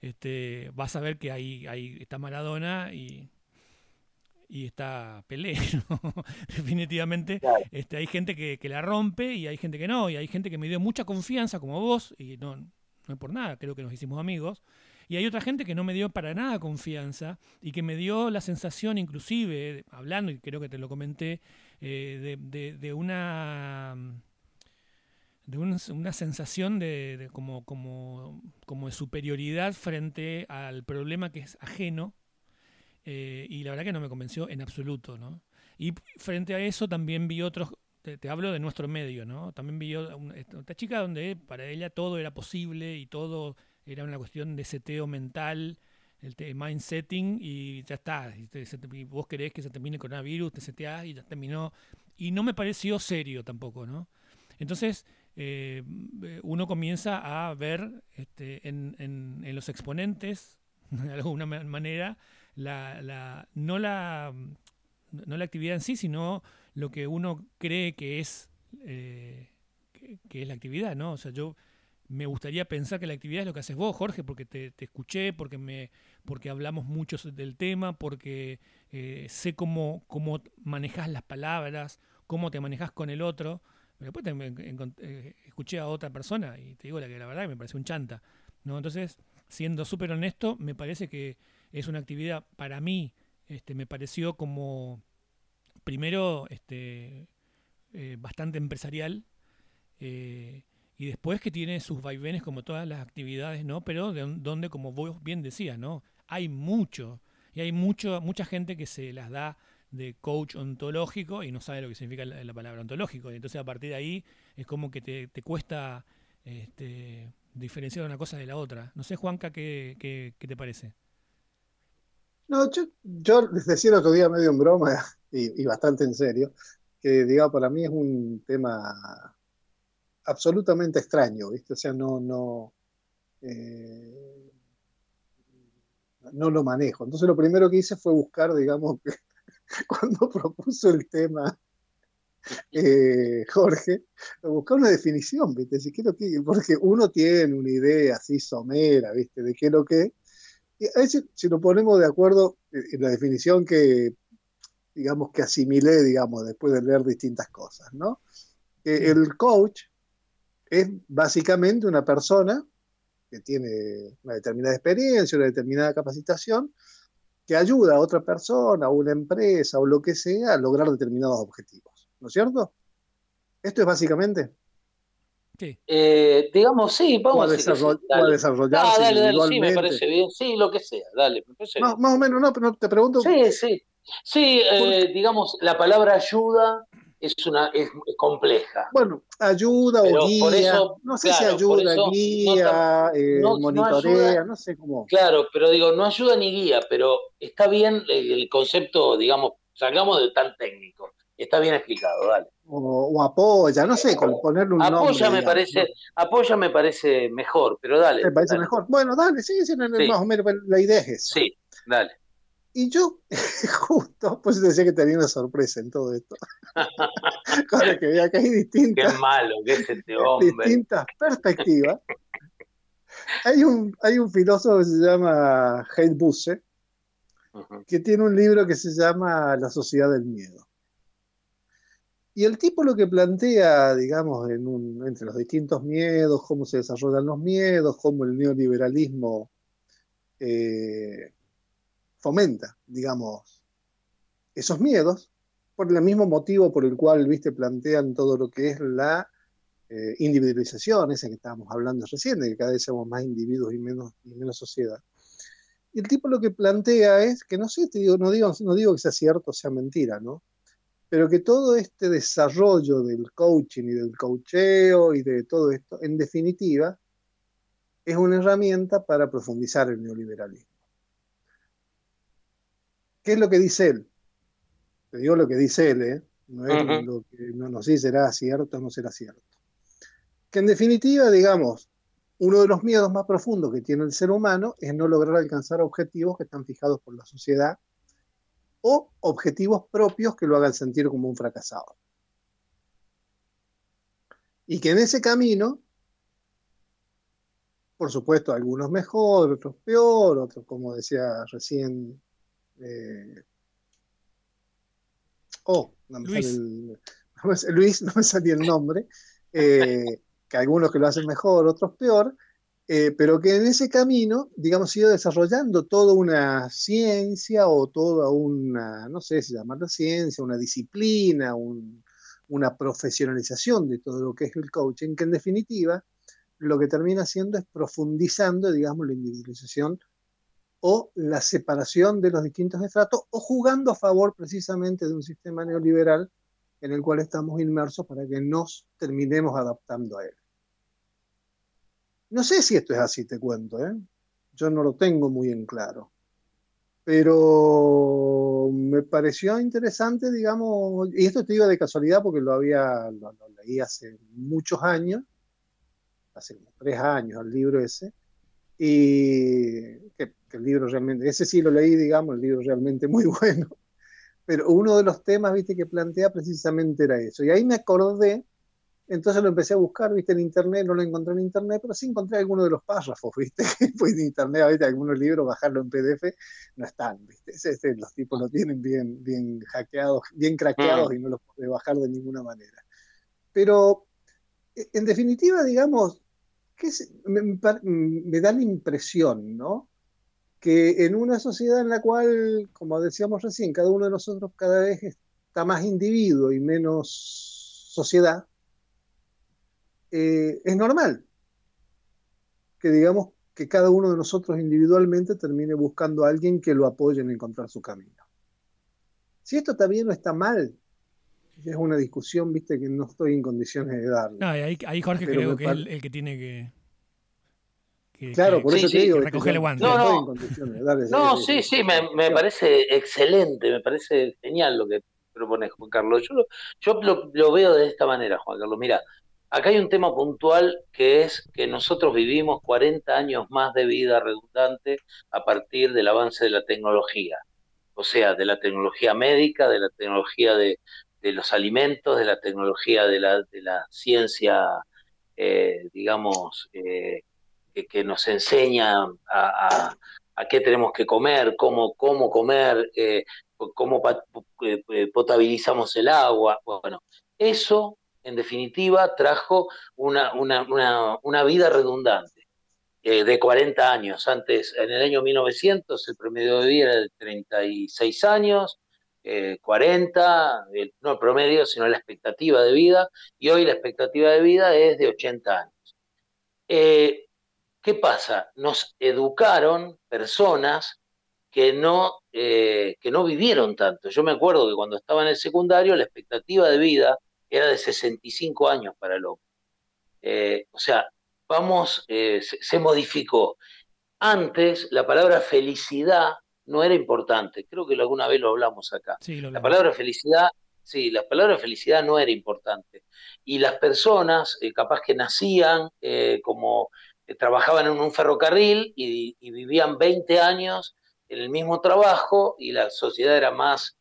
este, va a saber que ahí, ahí está Maradona y, y está Pelé, Definitivamente. Este, hay gente que, que, la rompe y hay gente que no, y hay gente que me dio mucha confianza como vos, y no, no es por nada, creo que nos hicimos amigos. Y hay otra gente que no me dio para nada confianza y que me dio la sensación, inclusive, hablando, y creo que te lo comenté, eh, de, una de una sensación de, como, como, como, de superioridad frente al problema que es ajeno eh, y la verdad que no me convenció en absoluto, ¿no? Y frente a eso también vi otros, te, hablo de nuestro medio, ¿no? También vi esta chica donde para ella todo era posible y todo era una cuestión de seteo mental el mind setting y ya está. Y, vos querés que se termine el coronavirus, te seteás y ya terminó. Y no me pareció serio tampoco, ¿no? Entonces, eh, uno comienza a ver este, en, los exponentes, de alguna manera, la, la, no, la, no la actividad en sí, sino lo que uno cree que es, eh, que, es la actividad, ¿no? O sea, yo me gustaría pensar que la actividad es lo que haces vos, Jorge, porque te, te escuché, porque me, porque hablamos mucho del tema, porque eh, sé cómo, cómo manejas las palabras, cómo te manejas con el otro. Pero después eh, escuché a otra persona y te digo la que la verdad me parece un chanta. ¿no? Entonces, siendo súper honesto, me parece que es una actividad para mí, este, me pareció como, primero, este, eh, bastante empresarial. Y después que tiene sus vaivenes como todas las actividades, ¿no? Pero de, donde, como vos bien decías, ¿no? hay mucho. Y hay mucho, mucha gente que se las da de coach ontológico y no sabe lo que significa la, palabra ontológico. Y entonces a partir de ahí es como que te, cuesta este, diferenciar una cosa de la otra. No sé, Juanca, ¿qué, qué, te parece? No, yo, yo les decía el otro día medio en broma y, bastante en serio, que digamos, para mí es un tema absolutamente extraño, ¿viste? O sea, no, no, eh, no lo manejo. Entonces lo primero que hice fue buscar, digamos, cuando propuso el tema eh, Jorge, buscar una definición, ¿viste? Si quiero que, porque uno tiene una idea así somera, ¿viste? De qué es lo que y a veces, si nos ponemos de acuerdo en la definición que, digamos, que asimilé, digamos, después de leer distintas cosas, ¿no? el coach es básicamente una persona que tiene una determinada experiencia, una determinada capacitación, que ayuda a otra persona, a una empresa o lo que sea a lograr determinados objetivos. ¿No es cierto? Esto es básicamente. Sí. Eh, digamos, sí, vamos a, desarroll a desarrollarse. Ah, dale, dale, sí, me parece bien. Sí, lo que sea, dale. más, más, o menos, no, pero te pregunto. Sí, sí. Sí, eh, digamos, la palabra ayuda es una es, compleja. Bueno, ayuda o guía, no sé si ayuda, guía, eh, monitorea, no sé cómo. Claro, pero digo, no ayuda ni guía, pero está bien el concepto, digamos, sacamos de tan técnico. Está bien explicado, dale. O, apoya, no sé, con ponerle un nombre. Apoya me parece, apoya me parece mejor, pero dale. Me parece mejor. Bueno, dale, sí, sí, más o menos la idea es esa. Sí, dale. Y yo, justo, pues decía que tenía una sorpresa en todo esto. Cosa que vea que hay distintas. Qué malo que es este hombre. Distintas perspectivas. Hay un, hay un filósofo que se llama Heinz Busse, que tiene un libro que se llama La sociedad del miedo. Y el tipo lo que plantea, digamos, en un, entre los distintos miedos, cómo se desarrollan los miedos, cómo el neoliberalismo eh, fomenta, digamos, esos miedos, por el mismo motivo por el cual, viste, plantean todo lo que es la eh, individualización, esa que estábamos hablando recién, de que cada vez somos más individuos y menos, y menos sociedad. Y el tipo lo que plantea es que, no sé, te digo, no, digo, no digo que sea cierto o sea mentira, ¿no? Pero que todo este desarrollo del coaching y del coacheo y de todo esto, en definitiva, es una herramienta para profundizar el neoliberalismo. ¿Qué es lo que dice él? Te digo lo que dice él, ¿eh? No es lo que no nos dice será cierto o no será cierto. Que en definitiva, digamos, uno de los miedos más profundos que tiene el ser humano es no lograr alcanzar objetivos que están fijados por la sociedad o objetivos propios que lo hagan sentir como un fracasado. Y que en ese camino, por supuesto, algunos mejor, otros peor, otros, como decía recién eh, oh, no me Luis. El, Luis, no me salía el nombre, eh, que algunos que lo hacen mejor, otros peor, eh, pero que en ese camino, digamos, ha ido desarrollando toda una ciencia o toda una, no sé si llamarla ciencia, una disciplina, una profesionalización de todo lo que es el coaching, que en definitiva lo que termina haciendo es profundizando, digamos, la individualización o la separación de los distintos estratos o jugando a favor precisamente de un sistema neoliberal en el cual estamos inmersos para que nos terminemos adaptando a él. No sé si esto es así, te cuento, ¿eh? yo no lo tengo muy en claro, pero me pareció interesante, digamos, y esto te digo de casualidad porque lo había, lo, leí hace muchos años, hace tres años el libro ese, y que, el libro realmente, ese sí lo leí, digamos, el libro realmente muy bueno, pero uno de los temas, viste, que plantea precisamente era eso. Y ahí me acordé, entonces lo empecé a buscar, viste, en internet, no lo encontré en internet, pero sí encontré algunos de los párrafos, viste, pues de internet, viste, algunos libros, bajarlo en PDF, no están, viste, ese, los tipos lo tienen bien, bien hackeados, bien craqueados mm. y no los puede bajar de ninguna manera. Pero, e, en definitiva, digamos, me, da la impresión, ¿no? Que en una sociedad en la cual, como decíamos recién, cada uno de nosotros cada vez está más individuo y menos sociedad, eh, es normal que digamos que cada uno de nosotros individualmente termine buscando a alguien que lo apoye en encontrar su camino. Si esto también no está mal, es una discusión, viste, que no estoy en condiciones de darle. No, ahí, ahí Jorge creo que es el, que tiene que. claro, por eso te digo. Recoger el guante. No, no, no sí, sí, me, me, parece excelente, me parece genial lo que propones, Juan Carlos. Yo, lo, yo lo, lo veo de esta manera, Juan Carlos. Mira, acá hay un tema puntual que es que nosotros vivimos 40 años más de vida redundante a partir del avance de la tecnología. O sea, de la tecnología médica, de la tecnología de, los alimentos, de la tecnología, de la, de la ciencia, eh, digamos, eh, que, nos enseña a, qué tenemos que comer, cómo, cómo comer, cómo potabilizamos el agua. Bueno, eso, en definitiva, trajo una, una, una vida redundante. de 40 años. Antes, en el año 1900, el promedio de vida era de 36 años, 40, eh, no el promedio, sino la expectativa de vida, y hoy la expectativa de vida es de 80 años. Eh, ¿Qué pasa? Nos educaron personas que no, eh, que no vivieron tanto. Yo me acuerdo que cuando estaba en el secundario la expectativa de vida era de 65 años para el hombre. o sea, vamos, se modificó. Antes la palabra felicidad no era importante. Creo que alguna vez lo hablamos acá. la palabra felicidad, sí, la palabra felicidad no era importante. Y las personas, eh, capaz que nacían eh, como eh, trabajaban en un ferrocarril y, vivían 20 años en el mismo trabajo y la sociedad era más,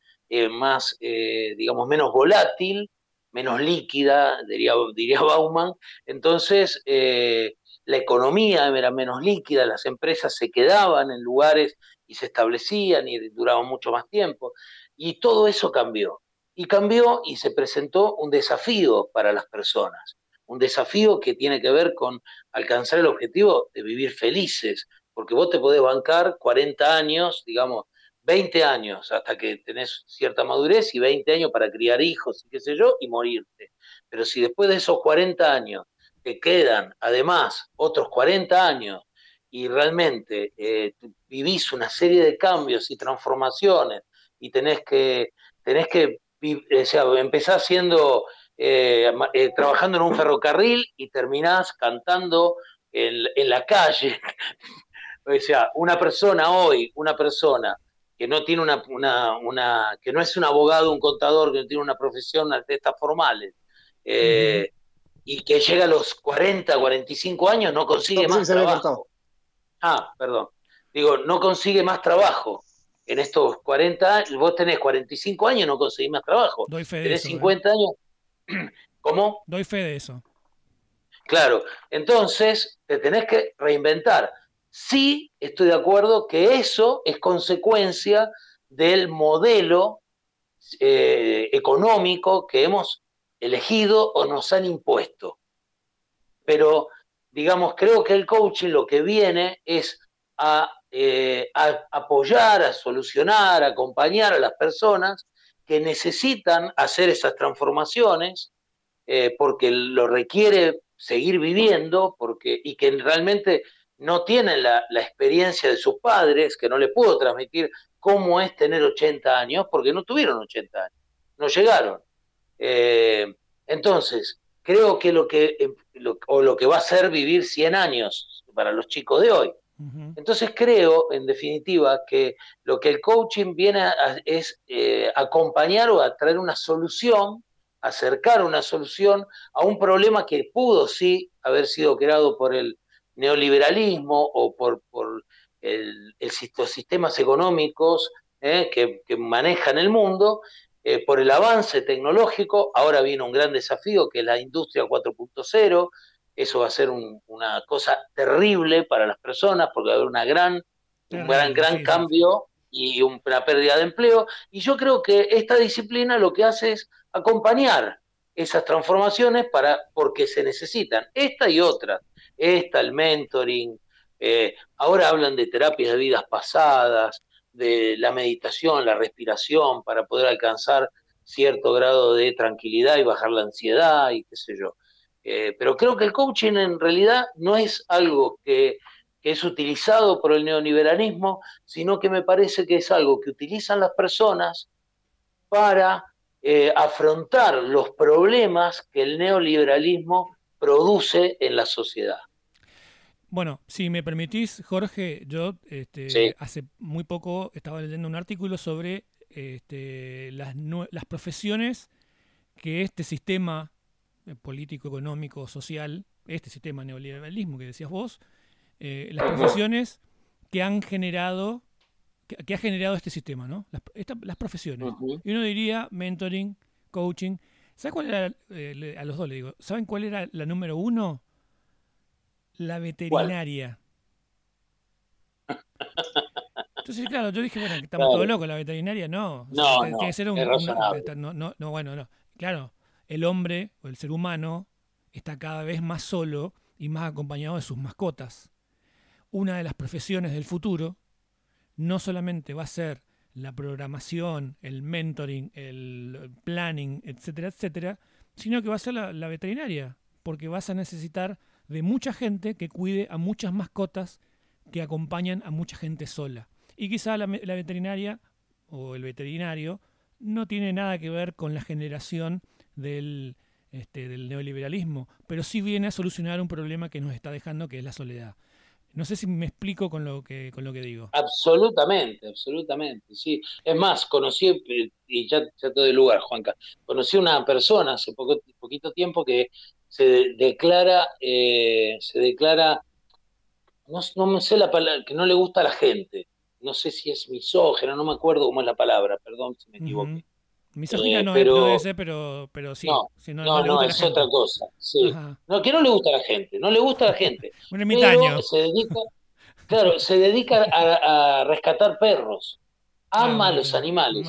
más digamos, menos volátil, menos líquida, diría, diría Bauman. Entonces, la economía era menos líquida, las empresas se quedaban en lugares y se establecían y duraban mucho más tiempo. Y todo eso cambió. Y cambió y se presentó un desafío para las personas, un desafío que tiene que ver con alcanzar el objetivo de vivir felices, porque vos te podés bancar 40 años, digamos, 20 años hasta que tenés cierta madurez y 20 años para criar hijos y qué sé yo, y morirte. Pero si después de esos 40 años te quedan además otros 40 años y realmente eh, vivís una serie de cambios y transformaciones y tenés que, tenés que o sea, empezás siendo, eh, eh, trabajando en un ferrocarril y terminás cantando en, la calle. o sea, una persona hoy, una persona que no tiene una, una, que no es un abogado, un contador, que no tiene una profesión de estas formales, y que llega a los 40, 45 años, no consigue más trabajo. Ah, perdón. Digo, no consigue más trabajo. En estos 40 años, vos tenés 45 años y no conseguís más trabajo. Doy fe de eso. 50 ¿eh? años. ¿Cómo? Doy fe de eso. Claro, entonces te tenés que reinventar. Sí, estoy de acuerdo que eso es consecuencia del modelo eh, económico que hemos elegido o nos han impuesto. Pero digamos, creo que el coaching lo que viene es eh, a, apoyar, a solucionar, a acompañar a las personas que necesitan hacer esas transformaciones eh, porque lo requiere seguir viviendo porque, y que realmente no tienen la, experiencia de sus padres, que no le puedo transmitir cómo es tener 80 años, porque no tuvieron 80 años, no llegaron. Eh, entonces, creo que lo que, em, o lo que va a ser vivir 100 años para los chicos de hoy. Entonces creo, en definitiva, que lo que el coaching viene a, es eh, acompañar o a traer una solución, acercar una solución a un problema que pudo sí haber sido creado por el neoliberalismo o por, por el, los sistemas económicos eh, que, que manejan el mundo, eh, por el avance tecnológico. Ahora viene un gran desafío que es la industria 4.0. Eso va a ser una cosa terrible para las personas porque va a haber una gran, un gran, gran cambio y una pérdida de empleo. Y yo creo que esta disciplina lo que hace es acompañar esas transformaciones para, porque se necesitan, esta y otras, esta, el mentoring, eh, ahora hablan de terapias de vidas pasadas, de la meditación, la respiración, para poder alcanzar cierto grado de tranquilidad y bajar la ansiedad y qué sé yo. Eh, pero creo que el coaching en realidad no es algo que, es utilizado por el neoliberalismo, sino que me parece que es algo que utilizan las personas para eh, afrontar los problemas que el neoliberalismo produce en la sociedad. Bueno, si me permitís, Jorge, yo este, hace muy poco estaba leyendo un artículo sobre este, las, las profesiones que este sistema eh, político, económico, social, este sistema neoliberalismo que decías vos, eh, las profesiones que han generado, que, ha generado este sistema, ¿no? Las, las profesiones. Y uno diría mentoring, coaching. ¿Sabes cuál era? Eh, a los dos le digo, ¿saben cuál era la número uno? La veterinaria. Entonces, claro, yo dije, bueno, estamos todos locos, la veterinaria no. No, no, que ser un, no, no, no, bueno, no. Claro, el hombre o el ser humano está cada vez más solo y más acompañado de sus mascotas. Una de las profesiones del futuro no solamente va a ser la programación, el mentoring, el planning, etcétera, etcétera, sino que va a ser la, veterinaria, porque vas a necesitar de mucha gente que cuide a muchas mascotas que acompañan a mucha gente sola. Y quizá la, veterinaria o el veterinario no tiene nada que ver con la generación del, este, del neoliberalismo, pero sí viene a solucionar un problema que nos está dejando, que es la soledad. No sé si me explico con lo que, con lo que digo. Absolutamente, absolutamente, sí. Es más, conocí, y ya, ya te doy lugar, Juanca, conocí una persona hace poco, poquito tiempo que se declara, eh, se declara, no, no me sé la palabra, que no le gusta a la gente. No sé si es misógeno, no me acuerdo cómo es la palabra, perdón si me equivoqué. Misógina no, pero, no, debe ser, pero, pero sí. No, no, no, es otra cosa. Sí. No, que no le gusta a la gente, no le gusta a la gente. Un ermitaño. Se dedica, claro, se dedica a, rescatar perros. Ama a los animales.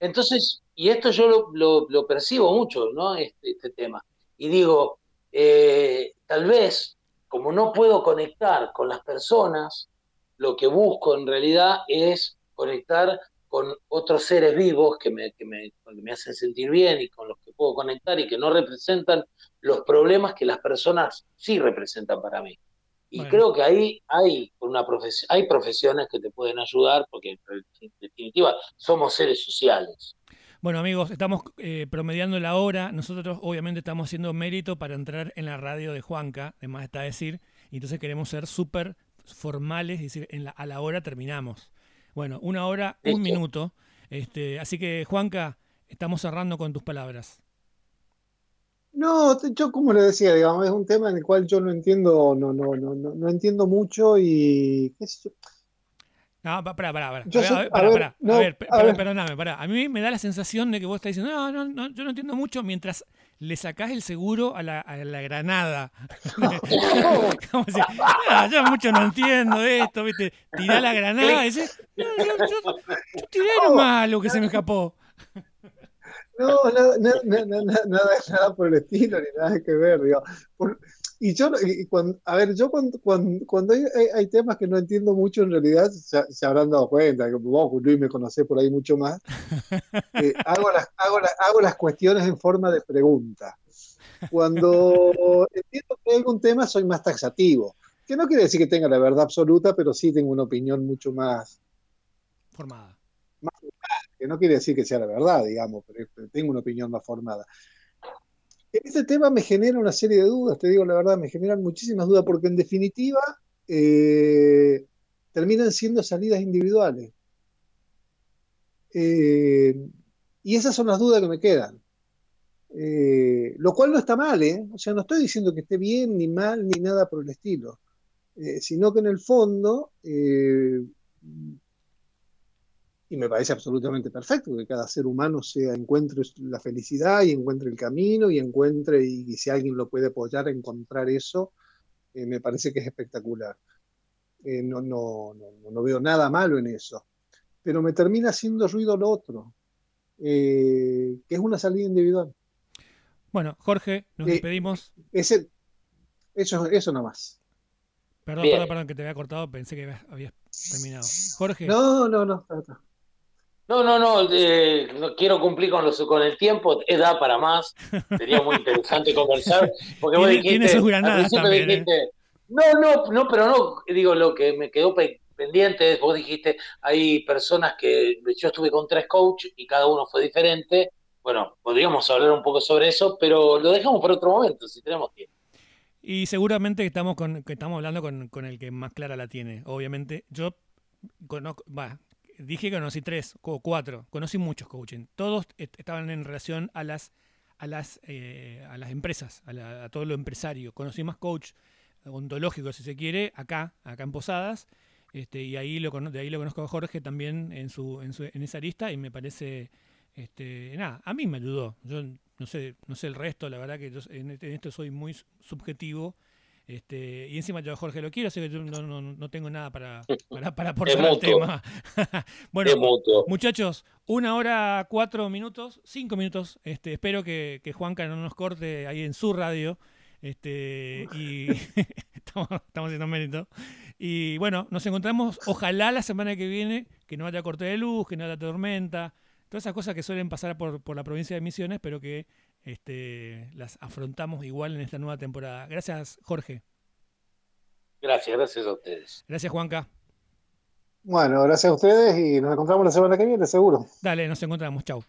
Entonces, y esto yo lo, lo, percibo mucho, ¿no? Este, este tema. Y digo, eh, tal vez, como no puedo conectar con las personas, lo que busco en realidad es conectar con otros seres vivos que me, que me, me, hacen sentir bien y con los que puedo conectar y que no representan los problemas que las personas sí representan para mí. Y creo que ahí hay, una hay profesiones que te pueden ayudar porque en definitiva somos seres sociales. Bueno amigos, estamos eh, promediando la hora. Nosotros obviamente estamos haciendo mérito para entrar en la radio de Juanca, además está decir, y entonces queremos ser súper formales, es decir, en la, a la hora terminamos. Bueno, una hora, un minuto. Este, así que, Juanca, estamos cerrando con tus palabras. No, yo como le decía, digamos, es un tema en el cual yo no entiendo, no, no, no, no, entiendo mucho y qué sé yo. No, pará, pará, pará. a ver, a ver, perdóname, pará. A mí me da la sensación de que vos estás diciendo, no, no, no, yo no entiendo mucho mientras le sacás el seguro a la, a la granada. Como si, ah, yo mucho no entiendo esto, ¿viste? Tirá la granada y dices, no, yo, yo, yo tiré nomás lo que se me escapó. No, nada, nada, nada, nada, nada por el estilo, ni nada que ver, digo. Por, y yo, y cuando, a ver, yo cuando, cuando, hay, hay, temas que no entiendo mucho, en realidad se, habrán dado cuenta, que vos, Luis, me conocés por ahí mucho más, eh, hago, las, hago, hago las cuestiones en forma de pregunta. Cuando entiendo que hay algún tema, soy más taxativo, que no quiere decir que tenga la verdad absoluta, pero sí tengo una opinión mucho más formada. Más, que no quiere decir que sea la verdad, digamos, pero tengo una opinión más formada. Este tema me genera una serie de dudas, te digo la verdad, me generan muchísimas dudas, porque en definitiva eh, terminan siendo salidas individuales. Eh, y esas son las dudas que me quedan. Eh, lo cual no está mal, ¿eh? O sea, no estoy diciendo que esté bien, ni mal, ni nada por el estilo. sino que en el fondo y me parece absolutamente perfecto que cada ser humano sea, encuentre la felicidad y encuentre el camino y encuentre, y, si alguien lo puede apoyar a encontrar eso, eh, me parece que es espectacular. Eh, no, no, no, no, veo nada malo en eso. Pero me termina haciendo ruido lo otro, eh, que es una salida individual. Bueno, Jorge, nos despedimos. Ese, eso, eso nomás. Perdón, perdón, perdón, que te había cortado, pensé que habías terminado. Jorge. No, no, no. no. No, no, no, eh, no quiero cumplir con, los, con el tiempo, da para más, sería muy interesante conversar, porque vos dijiste, ¿eh? no, no, no, pero no, digo, lo que me quedó pendiente es, vos dijiste, hay personas que, yo estuve con tres coaches y cada uno fue diferente, bueno, podríamos hablar un poco sobre eso, pero lo dejamos para otro momento, si tenemos tiempo. Y seguramente estamos, con, que estamos hablando con, con el que más clara la tiene, obviamente, yo conozco, va, dije que conocí tres o cuatro, conocí muchos coaching. Todos estaban en relación a las, a las, eh, a las empresas, a, todo lo empresario. Conocí más coach ontológico, si se quiere, acá, acá en Posadas. Este, y ahí lo, de ahí lo conozco a Jorge también en, su, en, su, en esa lista y me parece Este, nada, a mí me ayudó. Yo no sé, no sé el resto, la verdad que en, esto soy muy subjetivo. Este, y encima yo a Jorge lo quiero, así que yo no, tengo nada para, para, aportar al tema. bueno, muchachos, una hora, cuatro minutos, cinco minutos. Este, espero que, que Juanca no nos corte ahí en su radio. Este, y estamos, haciendo mérito. Y bueno, nos encontramos, ojalá la semana que viene, que no haya corte de luz, que no haya tormenta, todas esas cosas que suelen pasar por, por la provincia de Misiones, pero que este, las afrontamos igual en esta nueva temporada. Gracias, Jorge. Gracias, gracias a ustedes. Gracias, Juanca. Bueno, gracias a ustedes y nos encontramos la semana que viene, seguro. Dale, nos encontramos. Chau.